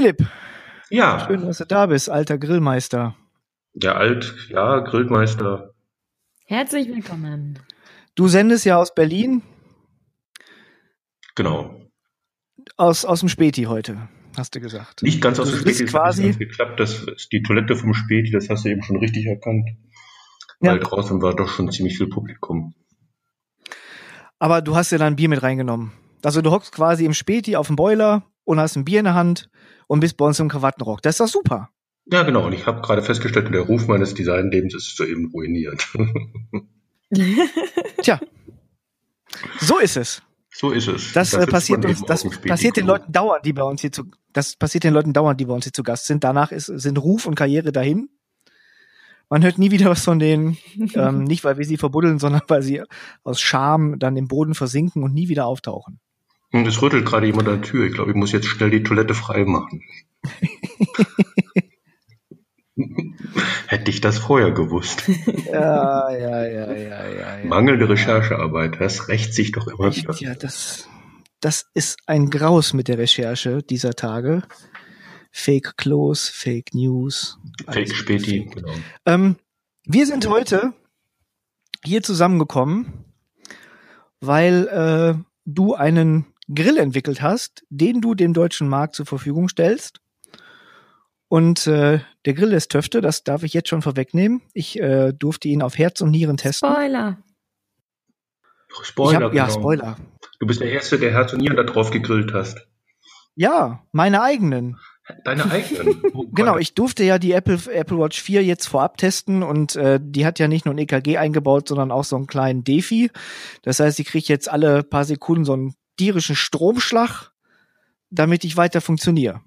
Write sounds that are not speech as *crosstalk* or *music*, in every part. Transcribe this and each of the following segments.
Philipp, Ja, schön, dass du da bist, alter Grillmeister. der Alt, ja, Grillmeister. Herzlich willkommen. Du sendest ja aus Berlin, Genau. aus, aus dem Späti heute, hast du gesagt. Nicht ganz aus dem Späti, quasi- nicht ganz geklappt. Das ist die Toilette vom Späti, das hast du eben schon richtig erkannt. Ja. Weil draußen war doch schon ziemlich viel Publikum. Aber du hast ja dann Bier mit reingenommen. Also du hockst quasi im Späti auf dem Boiler und hast ein Bier in der Hand und bist bei uns im Krawattenrock. Das ist doch super. Ja, genau. Und ich habe gerade festgestellt, der Ruf meines Designlebens ist soeben ruiniert. *laughs* *laughs* Tja, so ist es. so ist es. Das Da äh, passiert uns, das passiert den. Leuten dauernd, die bei uns hier zu, das passiert den Leuten dauernd, die bei uns hier zu Gast sind. Danach ist, sind Ruf und Karriere dahin. Man hört nie wieder was von denen, ähm, *laughs* nicht weil wir sie verbuddeln, sondern weil sie aus Scham dann im Boden versinken und nie wieder auftauchen. Hm, Es rüttelt gerade jemand an der Tür. Ich glaube, ich muss jetzt schnell die Toilette frei machen. *laughs* Hätte ich das vorher gewusst. Ja, ja, ja, ja, ja. ja. Mangelnde Recherchearbeit, das rächt sich doch immer wieder. Ja, das, das ist ein Graus mit der Recherche dieser Tage. Fake Close, Fake News. Fake Späti, genau. Ähm, wir sind heute hier zusammengekommen, weil äh, du einen Grill entwickelt hast, den du dem deutschen Markt zur Verfügung stellst. Und äh, der Grill ist Töfte, das darf ich jetzt schon vorwegnehmen. Ich äh, durfte ihn auf Herz und Nieren testen. Spoiler. Spoiler, hab, ja, genau. Spoiler. Du bist der Erste, der Herz und Nieren da drauf gegrillt hast. Ja, meine eigenen. Deine *laughs* eigenen. Oh. Genau, ich durfte ja die Apple, Apple Watch 4 jetzt vorab testen und äh, die hat ja nicht nur ein EKG eingebaut, sondern auch so einen kleinen Defi. Das heißt, ich kriege jetzt alle paar Sekunden so einen tierischen Stromschlag, damit ich weiter funktioniere.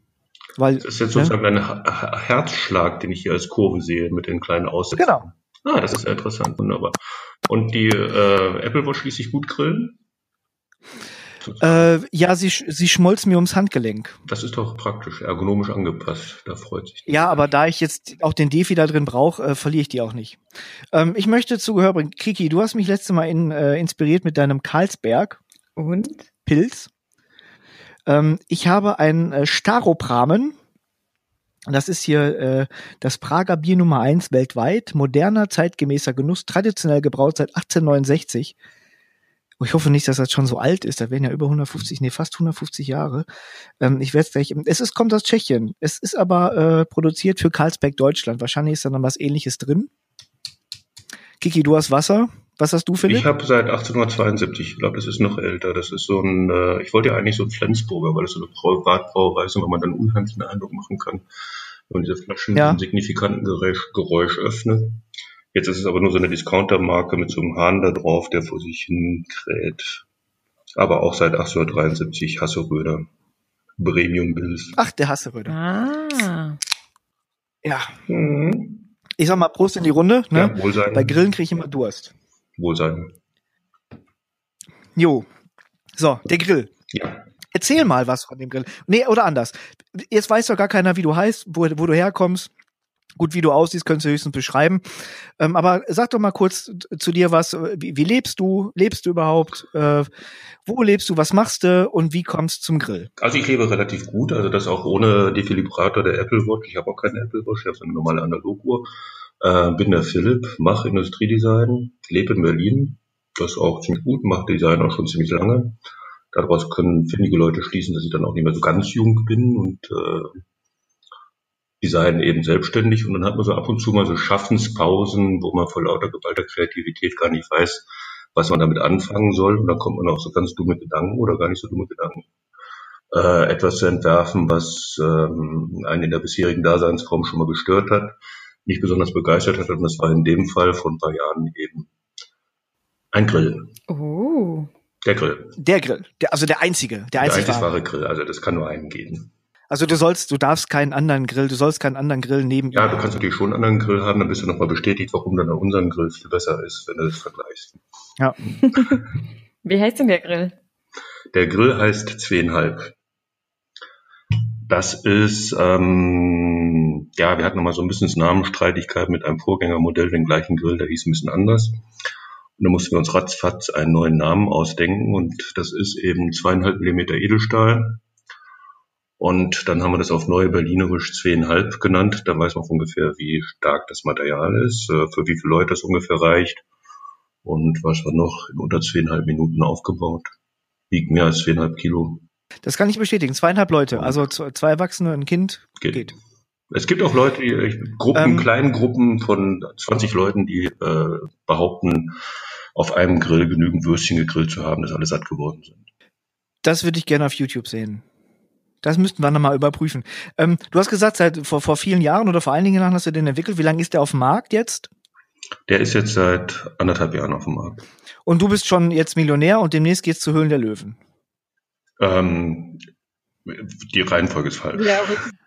Weil, Das ist jetzt ne? sozusagen ein Ha- Herzschlag, den ich hier als Kurve sehe, mit den kleinen Aussätzen. Genau. Ah, das ist interessant, wunderbar. Und die äh, Apple Watch ließ sich gut grillen? Äh, ja, sie, sie schmolz mir ums Handgelenk. Das ist doch praktisch, ergonomisch angepasst. Da freut sich. Ja, aber da ich jetzt auch den Defi da drin brauche, äh, verliere ich die auch nicht. Ähm, ich möchte zu Gehör bringen. Kiki, du hast mich letzte Mal in, äh, inspiriert mit deinem Karlsberg. Und? Pilz. Ähm, ich habe ein äh, Staropramen. Das ist hier äh, das Prager Bier Nummer eins weltweit. Moderner, zeitgemäßer Genuss, traditionell gebraut seit 1869. Oh, Ich hoffe nicht, dass das schon so alt ist. Da werden ja über 150, nee, fast 150 Jahre. Ähm, ich werde es gleich. Es ist, kommt aus Tschechien. Es ist aber äh, produziert für Karlsberg Deutschland. Wahrscheinlich ist da noch was ähnliches drin. Kiki, du hast Wasser. Was hast du, Philipp? Ich habe seit 1872, ich glaube, das ist noch älter. Das ist so ein, äh, ich wollte ja eigentlich so ein Flensburger, weil das so eine Privatbrauerei ist und weil man dann unheimlichen Eindruck machen kann, wenn man diese Flaschen Ja. mit einem signifikanten Geräusch, Geräusch öffnet. Jetzt ist es aber nur so eine Discounter-Marke mit so einem Hahn da drauf, der vor sich hin kräht. Aber auch seit 1873 Hasseröder. Premium Bills. Ach, der Hasseröder. Ah. Ja. Mhm. Ich sag mal Prost in die Runde. Ne? Ja, Wohlsein. Bei Grillen kriege ich immer Durst. Wohlsein. Jo. So, der Grill. Ja. Erzähl mal was von dem Grill. Nee, oder anders. Jetzt weiß doch gar keiner, wie du heißt, wo, wo du herkommst. Gut, wie du aussiehst, könntest du höchstens beschreiben. Ähm, aber sag doch mal kurz zu dir was. Wie, wie lebst du? Lebst du überhaupt? Äh, wo lebst du? Was machst du? Und wie kommst du zum Grill? Also ich lebe relativ gut, also das auch ohne Defibrillator der Apple Watch. Ich habe auch keine Apple Watch, ich habe so eine normale Analoguhr. Äh, bin der Philipp, mache Industriedesign, lebe in Berlin. Das ist auch ziemlich gut, mache Design auch schon ziemlich lange. Daraus können findige Leute schließen, dass ich dann auch nicht mehr so ganz jung bin und äh, Design eben selbstständig. Und dann hat man so ab und zu mal so Schaffenspausen, wo man vor lauter geballter Kreativität gar nicht weiß, was man damit anfangen soll. Und dann kommt man auf so ganz dumme Gedanken oder gar nicht so dumme Gedanken äh, etwas zu entwerfen, was ähm, einen in der bisherigen Daseinsform schon mal gestört hat, nicht besonders begeistert hat. Und das war in dem Fall vor ein paar Jahren eben ein Grill. Oh. Der Grill. Der Grill. Der, also der einzige. Der Der einzige. einzig wahre Grill. Also das kann nur einen geben. Also du sollst, du darfst keinen anderen Grill, du sollst keinen anderen Grill neben Ja, du kannst natürlich schon einen anderen Grill haben, dann bist du nochmal bestätigt, warum dann unseren Grill viel besser ist, wenn du das vergleichst. Ja. *laughs* Wie heißt denn der Grill? Der Grill heißt zweieinhalb. Das ist, ähm, ja, wir hatten noch mal so ein bisschen Namenstreitigkeit mit einem Vorgängermodell, den gleichen Grill, der hieß ein bisschen anders. Und da mussten wir uns ratzfatz einen neuen Namen ausdenken und das ist eben zweieinhalb Millimeter Edelstahl Und dann haben wir das auf Neue Berlinerisch zweieinhalb genannt. Da weiß man ungefähr, wie stark das Material ist, äh, für wie viele Leute das ungefähr reicht. Und was war noch in unter zweieinhalb Minuten aufgebaut. Wiegt mehr als zweieinhalb Kilo. Das kann ich bestätigen. Zweieinhalb Leute, also zwei Erwachsene, ein Kind geht. geht. Es gibt auch Leute, die, Gruppen, ähm, kleinen Gruppen von 20 Leuten, die äh, behaupten, auf einem Grill genügend Würstchen gegrillt zu haben, dass alle satt geworden sind. Das würde ich gerne auf YouTube sehen. Das müssten wir nochmal überprüfen. Ähm, du hast gesagt, seit vor, vor vielen Jahren oder vor einigen Jahren hast du den entwickelt. Wie lange ist der auf dem Markt jetzt? Der ist jetzt seit anderthalb Jahren auf dem Markt. Und du bist schon jetzt Millionär und demnächst geht's zu Höhlen der Löwen. Ähm, die Reihenfolge ist falsch. Ja,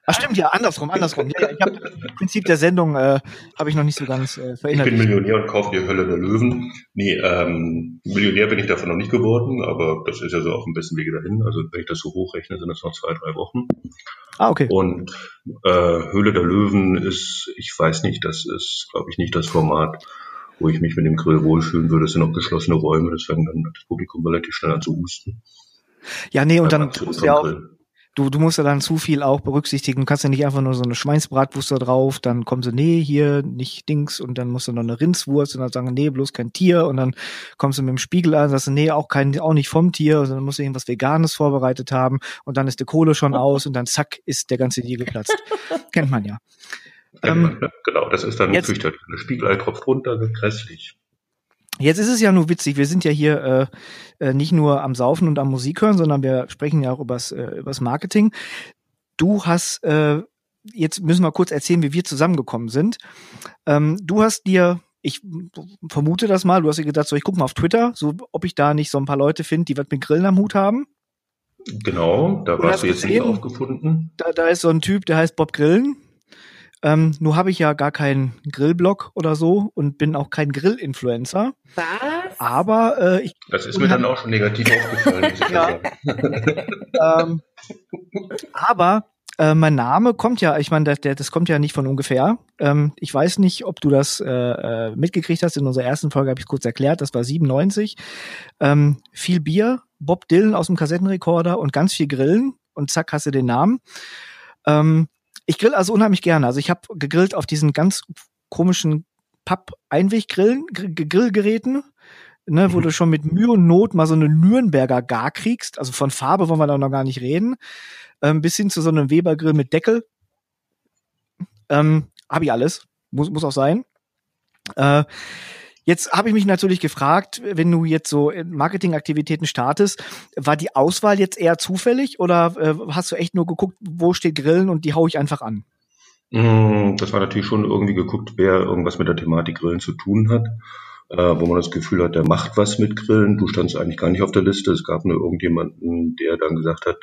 Ach stimmt, ja, andersrum, andersrum. Ja, ich habe das Prinzip der Sendung äh, habe ich noch nicht so ganz äh, verinnert. Ich bin Millionär und kaufe die Hölle der Löwen. Nee, ähm, Millionär bin ich davon noch nicht geworden, aber das ist ja so auf dem besten Wege dahin. Also wenn ich das so hochrechne, sind das noch zwei, drei Wochen. Ah, okay. Und äh, Höhle der Löwen ist, ich weiß nicht, das ist, glaube ich, nicht das Format, wo ich mich mit dem Grill wohlfühlen würde. Es sind auch geschlossene Räume, das fängt dann das Publikum relativ schnell an zu husten. Ja, nee, und dann tust du ja auch, du, du musst ja dann zu viel auch berücksichtigen. Du kannst ja nicht einfach nur so eine Schweinsbratwurst da drauf, dann kommen sie, nee, hier nicht Dings und dann musst du noch eine Rindswurst und dann sagen, nee, bloß kein Tier und dann kommst du mit dem Spiegel an, sagst du, nee, auch kein, auch nicht vom Tier, und dann musst du irgendwas Veganes vorbereitet haben und dann ist die Kohle schon aus und dann zack, ist der ganze Deal geplatzt. *laughs* Kennt man ja. Ähm, genau, das ist dann jetzt, fürchterlich. Der Spiegelei tropft runter, grässlich. Jetzt ist es ja nur witzig, wir sind ja hier äh, äh, nicht nur am Saufen und am Musik hören, sondern wir sprechen ja auch übers, äh, übers Marketing. Du hast, äh, jetzt müssen wir kurz erzählen, wie wir zusammengekommen sind. Ähm, du hast dir, ich vermute das mal, du hast dir gedacht, so ich gucke mal auf Twitter, so ob ich da nicht so ein paar Leute finde, die was mit Grillen am Hut haben. Genau, da warst du jetzt gesehen, nicht aufgefunden. Da, da ist so ein Typ, der heißt Bob Grillen. Ähm, nur habe ich ja gar keinen Grillblog oder so und bin auch kein Grill-Influencer. Was? Aber äh, ich. Das ist mir dann auch schon negativ aufgefallen. ja. *laughs* *laughs* ähm, aber äh, mein Name kommt ja, ich meine, das, das kommt ja nicht von ungefähr. Ähm, ich weiß nicht, ob du das äh, äh mitgekriegt hast. In unserer ersten Folge habe ich kurz erklärt. Das war 97. Ähm, viel Bier, Bob Dylan aus dem Kassettenrekorder und ganz viel Grillen. Und zack, hast du den Namen. Ähm, ich grill also unheimlich gerne. Also ich habe gegrillt auf diesen ganz komischen Papp-Einweggrillen, Grillgeräten, ne, wo mhm. du schon mit Mühe und Not mal so eine Nürnberger Gar kriegst. Also von Farbe wollen wir da noch gar nicht reden. Ähm, bis hin zu so einem Weber-Grill mit Deckel. Ähm, habe ich alles. Muss, muss auch sein. Äh, Jetzt habe ich mich natürlich gefragt, wenn du jetzt so Marketingaktivitäten startest, war die Auswahl jetzt eher zufällig oder äh, hast du echt nur geguckt, wo steht Grillen und die hau ich einfach an? Mm, das war natürlich schon irgendwie geguckt, wer irgendwas mit der Thematik Grillen zu tun hat. Äh, wo man das Gefühl hat, der macht was mit Grillen. Du standst eigentlich gar nicht auf der Liste. Es gab nur irgendjemanden, der dann gesagt hat,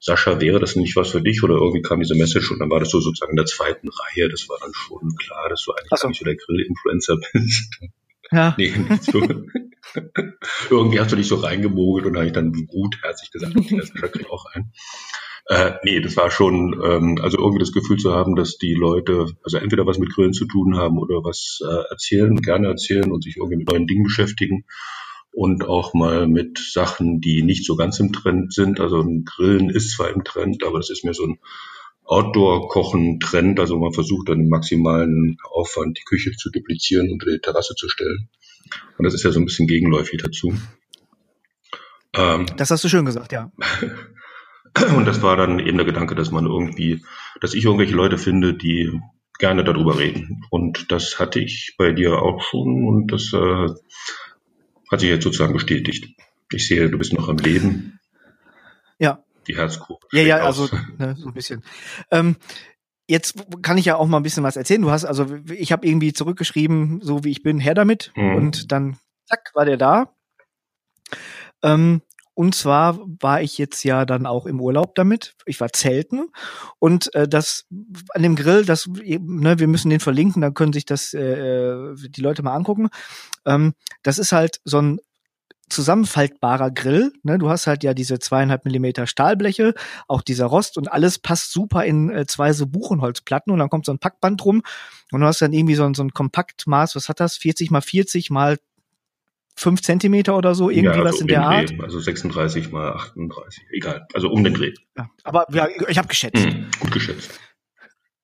Sascha, wäre das nicht was für dich? Oder irgendwie kam diese Message und dann war das so sozusagen in der zweiten Reihe. Das war dann schon klar, dass du eigentlich so. gar nicht so der Grill-Influencer *laughs* bist. Ja. Nee, nicht so. *laughs* Irgendwie hast du dich so reingemogelt und habe ich dann gutherzig gesagt, okay, das kriegt auch ein. Äh, nee, das war schon, ähm, also irgendwie das Gefühl zu haben, dass die Leute, also entweder was mit Grillen zu tun haben oder was äh, erzählen, gerne erzählen und sich irgendwie mit neuen Dingen beschäftigen und auch mal mit Sachen, die nicht so ganz im Trend sind. Also Grillen ist zwar im Trend, aber das ist mir so ein Outdoor-Kochen-Trend. Also man versucht dann im maximalen Aufwand die Küche zu duplizieren und die Terrasse zu stellen. Und das ist ja so ein bisschen gegenläufig dazu. Ähm, das hast du schön gesagt, ja. *laughs* Und das war dann eben der Gedanke, dass man irgendwie, dass ich irgendwelche Leute finde, die gerne darüber reden. Und das hatte ich bei dir auch schon und das äh, hat sich jetzt sozusagen bestätigt. Ich sehe, du bist noch am Leben. Die Herzkurve. Ja, ja, also ne, so ein bisschen. Ähm, jetzt kann ich ja auch mal ein bisschen was erzählen. Du hast also, ich habe irgendwie zurückgeschrieben, so wie ich bin, her damit. Mhm. Und dann, zack, war der da. Ähm, und zwar war ich jetzt ja dann auch im Urlaub damit. Ich war zelten und äh, das an dem Grill, das ne, wir müssen den verlinken, dann können sich das äh, äh die Leute mal angucken. Ähm, das ist halt so ein zusammenfaltbarer Grill. Ne? Du hast halt ja diese zweieinhalb Millimeter Stahlbleche, auch dieser Rost und alles passt super in äh, zwei so Buchenholzplatten und dann kommt so ein Packband drum und du hast dann irgendwie so ein, so ein Kompaktmaß, was hat das? 40 mal 40 mal fünf Zentimeter oder so, irgendwie ja, also was in um der den Art. Dreh, also 36 mal 38, egal. Also um den Dreh. Ja, aber ja, ich habe geschätzt. Hm, gut geschätzt.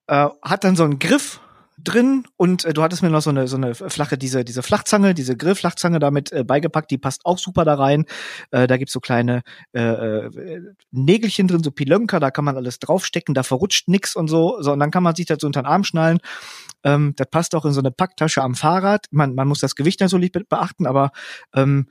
Äh, hat dann so einen Griff drin und äh, du hattest mir noch so eine so eine flache diese diese Flachzange diese Grillflachzange damit äh, beigepackt die passt auch super da rein äh, da gibt's so kleine äh, äh, Nägelchen drin so Pilönker da kann man alles draufstecken da verrutscht nix und so so und dann kann man sich das so unter den Arm schnallen ähm, das passt auch in so eine Packtasche am Fahrrad man man muss das Gewicht natürlich be beachten aber ähm,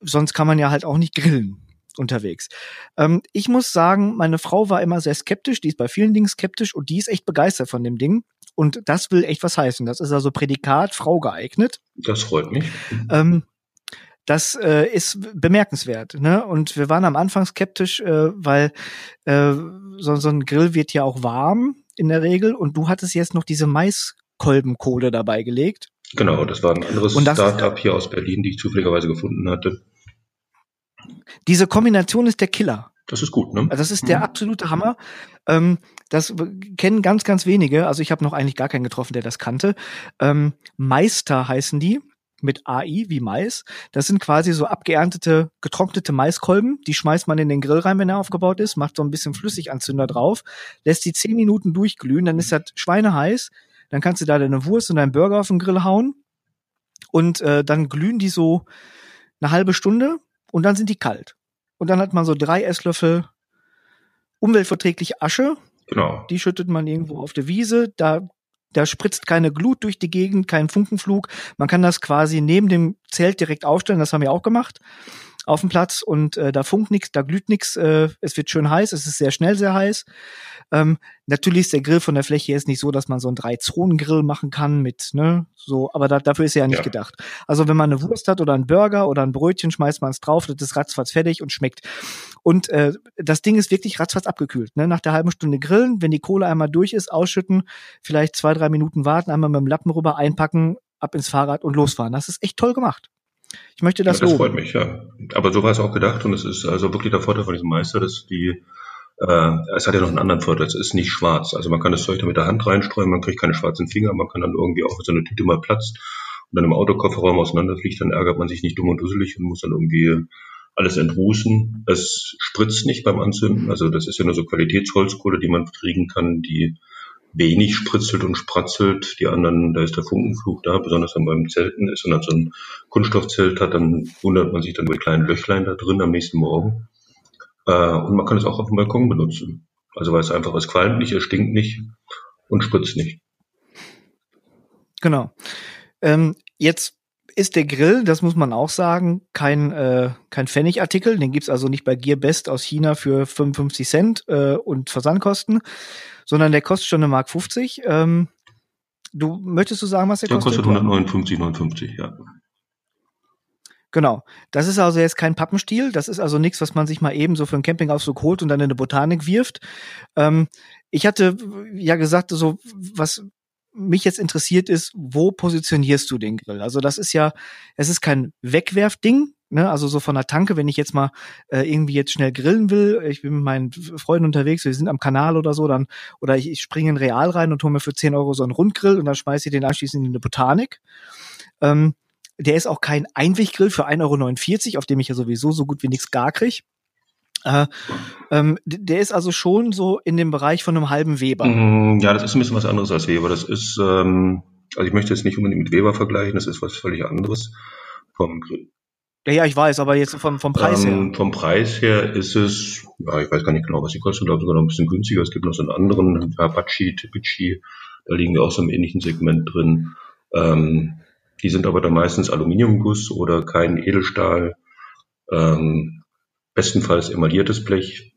sonst kann man ja halt auch nicht grillen unterwegs. Ähm, ich muss sagen, meine Frau war immer sehr skeptisch, die ist bei vielen Dingen skeptisch und die ist echt begeistert von dem Ding. Und das will echt was heißen. Das ist also Prädikat Frau geeignet. Das freut mich. Ähm, das äh, ist bemerkenswert. Ne? Und wir waren am Anfang skeptisch, äh, weil äh, so, so ein Grill wird ja auch warm in der Regel. Und du hattest jetzt noch diese Maiskolbenkohle dabei gelegt. Genau, das war ein anderes Startup hier aus Berlin, die ich zufälligerweise gefunden hatte. Diese Kombination ist der Killer. Das ist gut, ne? Also das ist der absolute Hammer. Ähm, das kennen ganz, ganz wenige. Also ich habe noch eigentlich gar keinen getroffen, der das kannte. Ähm, Meister heißen die mit AI wie Mais. Das sind quasi so abgeerntete, getrocknete Maiskolben. Die schmeißt man in den Grill rein, wenn er aufgebaut ist, macht so ein bisschen Flüssiganzünder drauf, lässt die zehn Minuten durchglühen, dann ist das schweineheiß. Dann kannst du da deine Wurst und deinen Burger auf den Grill hauen. Und äh, dann glühen die so eine halbe Stunde und dann sind die kalt. Und dann hat man so drei Esslöffel umweltverträgliche Asche, Genau. die schüttet man irgendwo auf der Wiese, da da spritzt keine Glut durch die Gegend, kein Funkenflug. Man kann das quasi neben dem Zelt direkt aufstellen, das haben wir auch gemacht auf dem Platz und äh, da funkt nichts, da glüht nichts, äh, es wird schön heiß, es ist sehr schnell sehr heiß. Ähm, natürlich ist der Grill von der Fläche jetzt nicht so, dass man so einen Drei-Zonen-Grill machen kann mit, ne, so, aber da, dafür ist er ja nicht Ja. gedacht. Also wenn man eine Wurst hat oder einen Burger oder ein Brötchen, schmeißt man es drauf, das ist ratzfatz fertig und schmeckt. Und äh, das Ding ist wirklich ratzfatz abgekühlt. Ne? Nach der halben Stunde grillen, wenn die Kohle einmal durch ist, ausschütten, vielleicht zwei, drei Minuten warten, einmal mit dem Lappen rüber einpacken, ab ins Fahrrad und losfahren. Das ist echt toll gemacht. Ich möchte das, ja, das loben. freut mich, ja. Aber so war es auch gedacht und es ist also wirklich der Vorteil von diesem Meister, dass die, äh, es hat ja noch einen anderen Vorteil, es ist nicht schwarz. Also man kann das Zeug da mit der Hand reinstreuen, man kriegt keine schwarzen Finger, man kann dann irgendwie auch, wenn so eine Tüte mal platzt und dann im Autokofferraum auseinanderfliegt, dann ärgert man sich nicht dumm und dusselig und muss dann irgendwie alles entrußen. Es spritzt nicht beim Anzünden, also das ist ja nur so Qualitätsholzkohle, die man kriegen kann, die wenig spritzelt und spratzelt. Die anderen, da ist der Funkenflug da, besonders wenn man beim Zelten ist und dann so ein Kunststoffzelt hat, dann wundert man sich dann über die kleinen Löchlein da drin am nächsten Morgen. Äh, und man kann es auch auf dem Balkon benutzen. Also weil es einfach, es qualmt nicht, es stinkt nicht und spritzt nicht. Genau. Ähm, jetzt ist der Grill, das muss man auch sagen, kein, äh, kein Pfennigartikel. Den gibt's also nicht bei Gearbest aus China für 55 Cent äh, und Versandkosten, sondern der kostet schon eine Mark 50. Ähm, du möchtest du sagen, was der, Der kostet? kostet 159,59, ja. Genau. Das ist also jetzt kein Pappenstiel. Das ist also nichts, was man sich mal eben so für einen Campingausflug holt und dann in eine Botanik wirft. Ähm, ich hatte ja gesagt, so was mich jetzt interessiert ist, wo positionierst du den Grill? Also das ist ja, es ist kein Wegwerfding. Ne, also so von der Tanke, wenn ich jetzt mal äh, irgendwie jetzt schnell grillen will, ich bin mit meinen Freunden unterwegs, wir sind am Kanal oder so, dann oder ich, ich springe in Real rein und hole mir für 10 Euro so einen Rundgrill und dann schmeiße ich den anschließend in eine Botanik. Ähm, der ist auch kein Einweggrill für 1,49 Euro, auf dem ich ja sowieso so gut wie nichts gar krieg. Äh, ähm, der ist also schon so in dem Bereich von einem halben Weber. Mm, Ja, das ist ein bisschen was anderes als Weber. Das ist, ähm, also ich möchte jetzt nicht unbedingt mit Weber vergleichen, das ist was völlig anderes vom. Ja, ja, ich weiß, aber jetzt vom, vom Preis ähm, her. Vom Preis her ist es, ja, ich weiß gar nicht genau, was die kosten, ich glaube sogar noch ein bisschen günstiger. Es gibt noch so einen anderen, Apache, Tipici, da liegen wir auch so im ähnlichen Segment drin. Ähm, die sind aber dann meistens Aluminiumguss oder kein Edelstahl. Ähm, bestenfalls emailliertes Blech.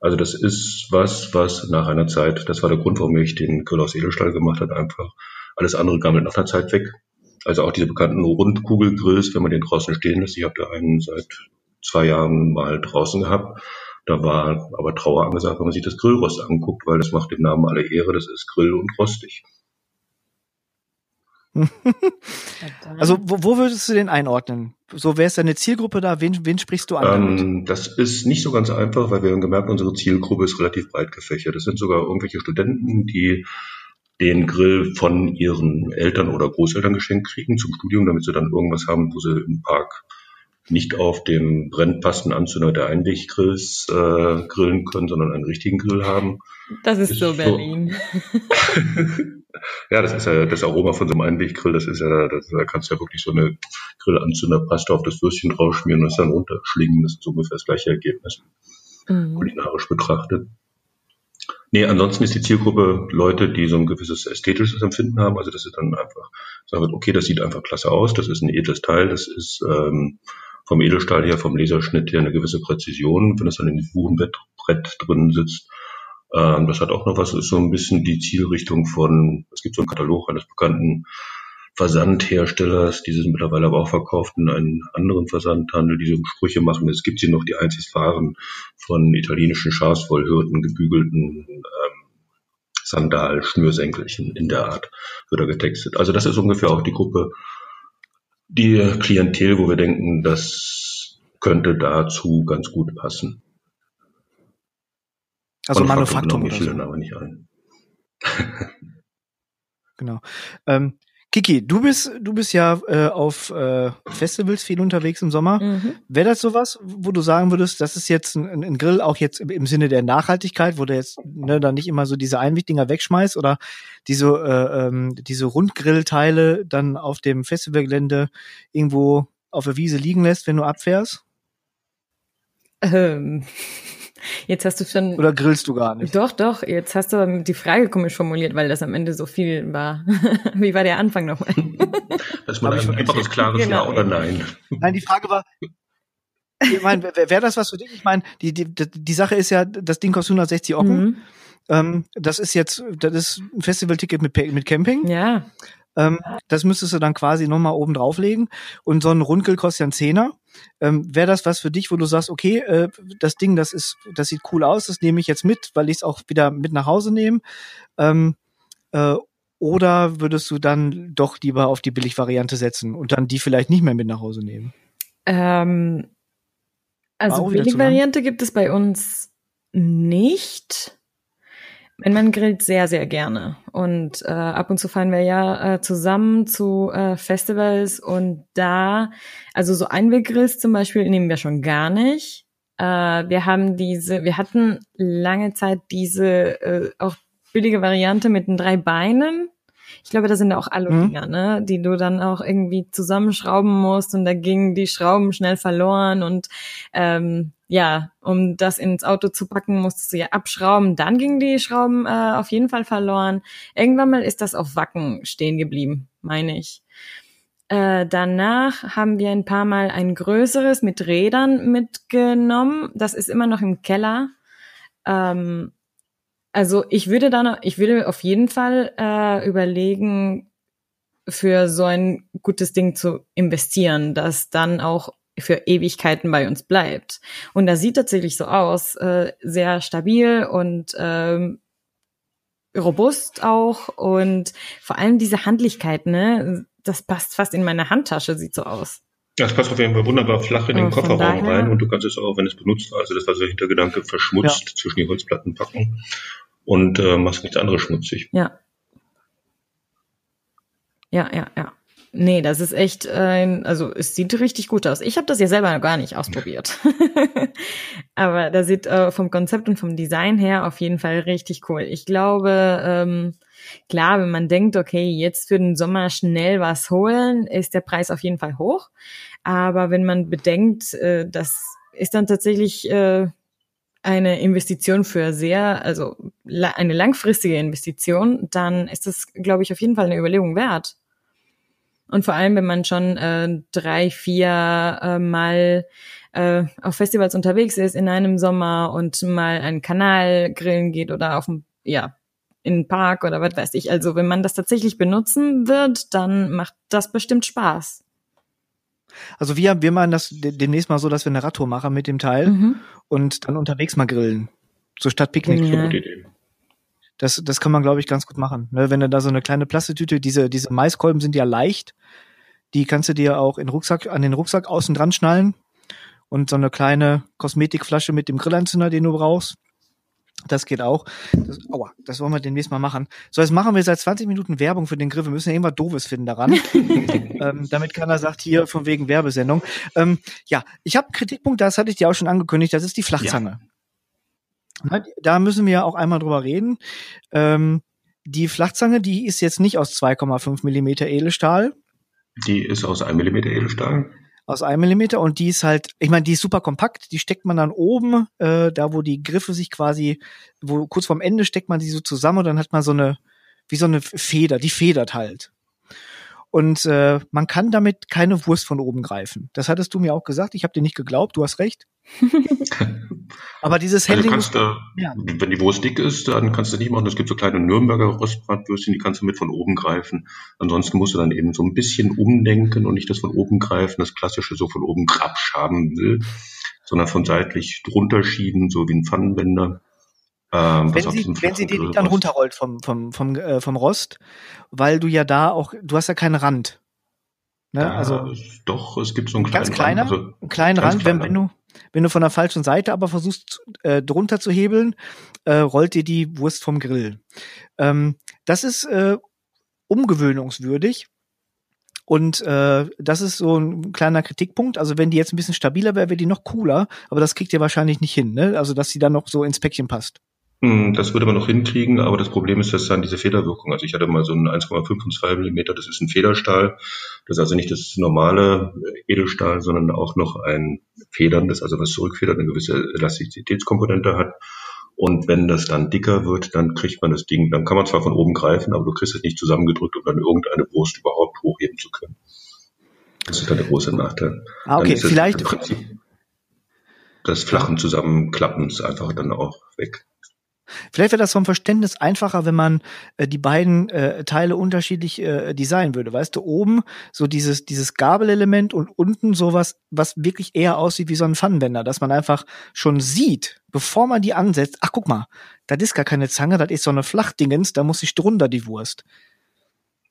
Also das ist was, was nach einer Zeit, das war der Grund, warum ich den Grill aus Edelstahl gemacht habe, einfach. Alles andere gammelt nach einer Zeit weg. Also auch diese bekannten Rundkugelgrills, wenn man den draußen stehen lässt. Ich habe da einen seit zwei Jahren mal draußen gehabt. Da war aber Trauer angesagt, wenn man sich das Grillrost anguckt, weil das macht dem Namen alle Ehre. Das ist Grill und rostig. Also wo, wo würdest du den einordnen? So, wer ist deine Zielgruppe da? Wen, wen sprichst du an? Ähm, das ist nicht so ganz einfach, weil wir haben gemerkt, unsere Zielgruppe ist relativ breit gefächert. Das sind sogar irgendwelche Studenten, die den Grill von ihren Eltern oder Großeltern geschenkt kriegen zum Studium, damit sie dann irgendwas haben, wo sie im Park nicht auf dem Brennpastenanzünder der Einweggrills äh, grillen können, sondern einen richtigen Grill haben. Das ist, ist so Berlin. *laughs* *laughs* ja, das ist ja das Aroma von so einem Einweggrill, das ist ja, das, da kannst du ja wirklich so eine Grillanzünderpaste auf das Würstchen draufschmieren und es dann runterschlingen. Das ist ungefähr das gleiche Ergebnis, mhm. kulinarisch betrachtet. Nee, ansonsten ist die Zielgruppe Leute, die so ein gewisses ästhetisches Empfinden haben. Also das ist dann einfach, sagen okay, das sieht einfach klasse aus, das ist ein edles Teil, das ist ähm, vom Edelstahl her, vom Laserschnitt her eine gewisse Präzision, wenn es dann in dem Buchenbrett drin sitzt. Ähm, das hat auch noch was, ist so ein bisschen die Zielrichtung von, es gibt so einen Katalog eines bekannten Versandherstellers, die sind mittlerweile aber auch verkauft in einen anderen Versandhandel, die so Sprüche machen. Es gibt sie noch, die einzig waren von italienischen Schafswollhürden gebügelten ähm, Sandal, Schnürsenkelchen in der Art wird er getextet. Also das ist ungefähr auch die Gruppe, die Klientel, wo wir denken, das könnte dazu ganz gut passen. Also Manufaktum. Genau, mir aber nicht ein. *laughs* genau. Ähm, Kiki, du bist, du bist ja äh, auf äh, Festivals viel unterwegs im Sommer. Mhm. Wäre das sowas, wo du sagen würdest, das ist jetzt ein, ein Grill, auch jetzt im Sinne der Nachhaltigkeit, wo du jetzt ne, dann nicht immer so diese Einwichtinger wegschmeißt oder diese, äh, ähm, diese Rundgrillteile dann auf dem Festivalgelände irgendwo auf der Wiese liegen lässt, wenn du abfährst? Ähm. Jetzt hast du schon. Oder grillst du gar nicht? Doch, doch. Jetzt hast du die Frage komisch formuliert, weil das am Ende so viel war. *laughs* Wie war der Anfang nochmal? *laughs* Das war ein einfaches, klares genau. Ja oder Nein. Nein, die Frage war, ich meine, wäre wär das was für dich? Ich meine, die, die, die Sache ist ja, das Ding kostet 160 Euro. Mhm. Ähm, das ist jetzt, das ist ein Festivalticket mit, mit Camping. Ja. Ähm, das müsstest du dann quasi nochmal oben drauflegen. Und so ein Rundgrill kostet ja einen Zehner. Ähm, Wäre das was für dich, wo du sagst, okay, äh, das Ding, das ist, das sieht cool aus, das nehme ich jetzt mit, weil ich es auch wieder mit nach Hause nehme? Ähm, äh, oder würdest du dann doch lieber auf die Billigvariante setzen und dann die vielleicht nicht mehr mit nach Hause nehmen? Ähm, also Billigvariante gibt es bei uns nicht. Mein Mann grillt sehr, sehr gerne. Und äh, ab und zu fahren wir ja äh, zusammen zu äh, Festivals und da, also so Einweggrills zum Beispiel nehmen wir schon gar nicht. Äh, wir haben diese, wir hatten lange Zeit diese äh, auch billige Variante mit den drei Beinen. Ich glaube, da sind auch Alu-Dinger, mhm. ne, die du dann auch irgendwie zusammenschrauben musst und da gingen die Schrauben schnell verloren und ähm, ja, um das ins Auto zu packen, musstest du ja abschrauben. Dann gingen die Schrauben äh, auf jeden Fall verloren. Irgendwann mal ist das auf Wacken stehen geblieben, meine ich. Äh, danach haben wir ein paar Mal ein größeres mit Rädern mitgenommen. Das ist immer noch im Keller. Ähm, also ich würde dann, ich würde auf jeden Fall äh, überlegen, für so ein gutes Ding zu investieren, das dann auch für Ewigkeiten bei uns bleibt. Und das sieht tatsächlich so aus, äh, sehr stabil und ähm, robust auch und vor allem diese Handlichkeit, ne, das passt fast in meine Handtasche, sieht so aus. Ja, es passt auf jeden Fall wunderbar flach in den Aber Kofferraum rein und du kannst es auch, wenn es benutzt also das war so der Hintergedanke, verschmutzt ja. zwischen die Holzplatten packen und äh, machst nichts anderes schmutzig. Ja. Ja, ja, ja. Nee, das ist echt, äh, also es sieht richtig gut aus. Ich habe das ja selber noch gar nicht ausprobiert. *laughs* Aber das sieht äh, vom Konzept und vom Design her auf jeden Fall richtig cool. Ich glaube, ähm, klar, wenn man denkt, okay, jetzt für den Sommer schnell was holen, ist der Preis auf jeden Fall hoch. Aber wenn man bedenkt, äh, das ist dann tatsächlich äh, eine Investition für sehr, also eine langfristige Investition, dann ist das, glaube ich, auf jeden Fall eine Überlegung wert. Und vor allem, wenn man schon äh, drei, vier äh, Mal äh, auf Festivals unterwegs ist in einem Sommer und mal einen Kanal grillen geht oder auf dem, ja, in den Park oder was weiß ich. Also wenn man das tatsächlich benutzen wird, dann macht das bestimmt Spaß. Also wir, wir machen das demnächst mal so, dass wir eine Radtour machen mit dem Teil mhm. und dann unterwegs mal grillen. So statt Picknick. Ja. Das, das kann man, glaube ich, ganz gut machen. Ne? Wenn du da so eine kleine Plastetüte, diese, diese Maiskolben sind ja leicht. Die kannst du dir auch in Rucksack, an den Rucksack außen dran schnallen. Und so eine kleine Kosmetikflasche mit dem Grillanzünder, den du brauchst. Das geht auch. Das, aua, das wollen wir demnächst mal machen. So, jetzt machen wir seit 20 Minuten Werbung für den Griff. Wir müssen ja irgendwas Doofes finden daran. *laughs* ähm, damit keiner sagt, hier von wegen Werbesendung. Ähm, ja, ich habe einen Kritikpunkt, das hatte ich dir auch schon angekündigt, das ist die Flachzange. Ja. Da müssen wir auch einmal drüber reden. Ähm, die Flachzange, die ist jetzt nicht aus 2,5 Millimeter Edelstahl. Die ist aus 1 Millimeter Edelstahl aus einem Millimeter und die ist halt, ich meine, die ist super kompakt, die steckt man dann oben, äh, da wo die Griffe sich quasi, wo kurz vorm Ende steckt man die so zusammen und dann hat man so eine, wie so eine Feder, die federt halt. Und äh, man kann damit keine Wurst von oben greifen. Das hattest du mir auch gesagt. Ich habe dir nicht geglaubt. Du hast recht. *laughs* Aber dieses also Handling. Ja. Wenn die Wurst dick ist, dann kannst du nicht machen. Es gibt so kleine Nürnberger Rostbratwürstchen, die kannst du mit von oben greifen. Ansonsten musst du dann eben so ein bisschen umdenken und nicht das von oben greifen, das klassische so von oben Krabsch haben will, sondern von seitlich drunter schieben, so wie ein Pfannenwender. Ähm, wenn sie, wenn sie den dann runterrollt vom, vom, vom, äh, vom Rost, weil du ja da auch, du hast ja keinen Rand. Ne? Ja, also doch, es gibt so einen kleinen ganz kleiner, Rand. Also, einen kleinen Rand, wenn, wenn du wenn du von der falschen Seite aber versuchst, äh, drunter zu hebeln, äh, rollt dir die Wurst vom Grill. Ähm, das ist äh, umgewöhnungswürdig. Und äh, das ist so ein kleiner Kritikpunkt. Also wenn die jetzt ein bisschen stabiler wäre, wäre die noch cooler. Aber das kriegt ihr wahrscheinlich nicht hin, ne? Also dass sie dann noch so ins Päckchen passt. Hm, das würde man noch hinkriegen, aber das Problem ist, dass dann diese Federwirkung, also ich hatte mal so einen 1,5 und 2 Millimeter, das ist ein Federstahl. Das ist also nicht das normale Edelstahl, sondern auch noch ein Federndes, also was zurückfedert, eine gewisse Elastizitätskomponente hat. Und wenn das dann dicker wird, dann kriegt man das Ding, dann kann man zwar von oben greifen, aber du kriegst es nicht zusammengedrückt, um dann irgendeine Brust überhaupt hochheben zu können. Das ist dann der große Nachteil. Ah, okay, vielleicht. Das flachen Zusammenklappens einfach dann auch weg. Vielleicht wäre das vom Verständnis einfacher, wenn man äh, die beiden äh, Teile unterschiedlich äh, designen würde. Weißt du, oben so dieses, dieses Gabelelement und unten sowas, was wirklich eher aussieht wie so ein Pfannenwender, dass man einfach schon sieht, bevor man die ansetzt, ach guck mal, das ist gar keine Zange, das ist so eine Flachdingens, da muss ich drunter die Wurst.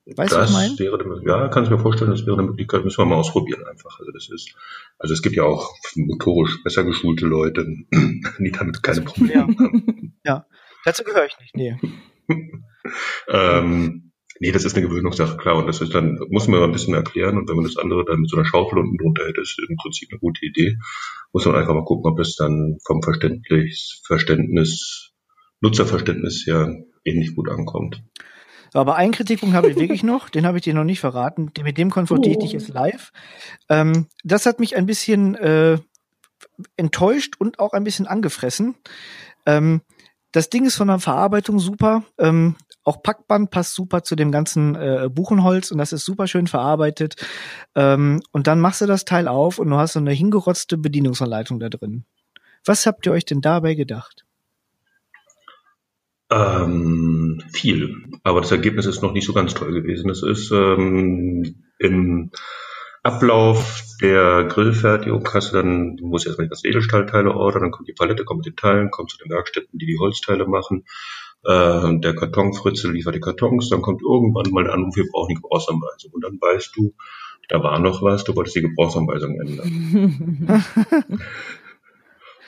Weißt das du, was ich wäre, ja, kann ich mir vorstellen, das wäre eine Möglichkeit, müssen wir mal ausprobieren einfach. Also das ist, also es gibt ja auch motorisch besser geschulte Leute, die damit keine Probleme haben. Dazu gehöre ich nicht, nee. *laughs* ähm, nee, das ist eine Gewöhnungssache, klar. Und das ist dann, muss man ein bisschen erklären. Und wenn man das andere dann mit so einer Schaufel unten drunter hätte, ist im Prinzip eine gute Idee. Muss man einfach mal gucken, ob das dann vom Verständnis, Verständnis, Nutzerverständnis her ähnlich gut ankommt. Aber einen Kritikpunkt habe ich wirklich noch, den habe ich dir noch nicht verraten. Mit dem konfrontiere ich dich jetzt live. Ähm, das hat mich ein bisschen äh, enttäuscht und auch ein bisschen angefressen. Ähm, das Ding ist von der Verarbeitung super. Ähm, auch Packband passt super zu dem ganzen äh, Buchenholz und das ist super schön verarbeitet. Ähm, und dann machst du das Teil auf und du hast so eine hingerotzte Bedienungsanleitung da drin. Was habt ihr euch denn dabei gedacht? Ähm, viel. Aber das Ergebnis ist noch nicht so ganz toll gewesen. Es ist ähm, im Ablauf der Grillfertigung hast du dann, du musst erstmal das Edelstahlteile ordern, dann kommt die Palette, kommt mit den Teilen, kommt zu den Werkstätten, die die Holzteile machen. Äh, der Kartonfritze liefert die Kartons, dann kommt irgendwann mal der Anruf, wir brauchen die Gebrauchsanweisung. Und dann weißt du, da war noch was, du wolltest die Gebrauchsanweisung ändern. *laughs*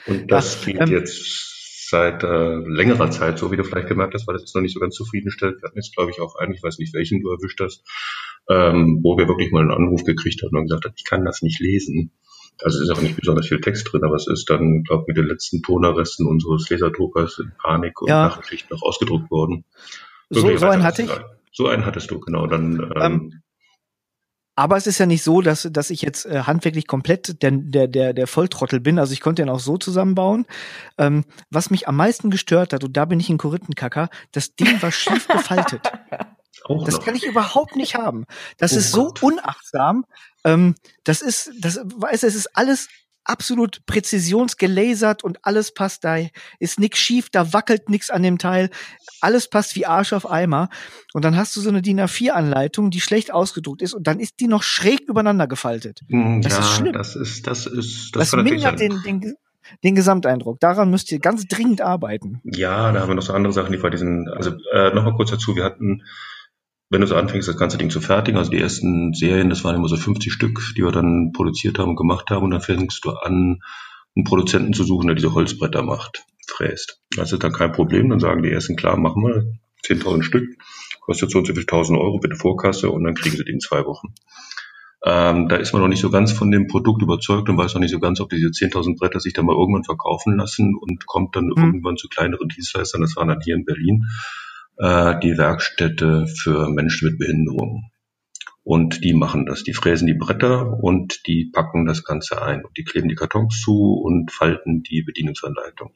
Und das geht ähm, jetzt seit äh, längerer Zeit, so wie du vielleicht gemerkt hast, weil das ist noch nicht so ganz zufriedenstellend. Wir hatten jetzt, glaube ich, auch einen, ich weiß nicht, welchen du erwischt hast, ähm, wo wir wirklich mal einen Anruf gekriegt haben und gesagt haben, ich kann das nicht lesen. Also es ist auch nicht besonders viel Text drin, aber es ist dann, glaube ich, mit den letzten Tonerresten unseres Laserdruckers in Panik und ja. Nachrichten noch ausgedruckt worden. So, so einen hatte ich. So einen hattest du, genau. Dann ähm, ähm, aber es ist ja nicht so, dass, dass ich jetzt äh, handwerklich komplett der, der, der, der Volltrottel bin. Also ich konnte den auch so zusammenbauen. Ähm, was mich am meisten gestört hat, und da bin ich ein Korinthenkacker, das Ding war schief gefaltet. *laughs* Auch das noch. kann ich überhaupt nicht haben. Das oh ist so unachtsam. Ähm, das ist, das, weißt du, es ist alles absolut präzisionsgelasert und alles passt da, ist nix schief, da wackelt nix an dem Teil, alles passt wie Arsch auf Eimer. Und dann hast du so eine DIN A4-Anleitung, die schlecht ausgedruckt ist und dann ist die noch schräg übereinander gefaltet. Mm, das ja, ist schlimm. Das ist, das ist, das, das mindert den, den, den Gesamteindruck. Daran müsst ihr ganz dringend arbeiten. Ja, da haben wir noch so andere Sachen, die vor diesen, also äh, nochmal kurz dazu, wir hatten wenn du so anfängst, das ganze Ding zu fertigen, also die ersten Serien, das waren immer so 50 Stück, die wir dann produziert haben und gemacht haben, und dann fängst du an, einen Produzenten zu suchen, der diese Holzbretter macht. fräst. Das ist dann kein Problem, dann sagen die ersten, klar, machen wir 10.000 Stück, kostet so und so viel 1.000 Euro, bitte Vorkasse und dann kriegen sie die in zwei Wochen. Ähm, da ist man noch nicht so ganz von dem Produkt überzeugt und weiß noch nicht so ganz, ob diese 10.000 Bretter sich dann mal irgendwann verkaufen lassen und kommt dann mhm. irgendwann zu kleineren Dienstleistern. Das waren dann hier in Berlin die Werkstätte für Menschen mit Behinderung. Und die machen das. Die fräsen die Bretter und die packen das Ganze ein. Und die kleben die Kartons zu und falten die Bedienungsanleitung.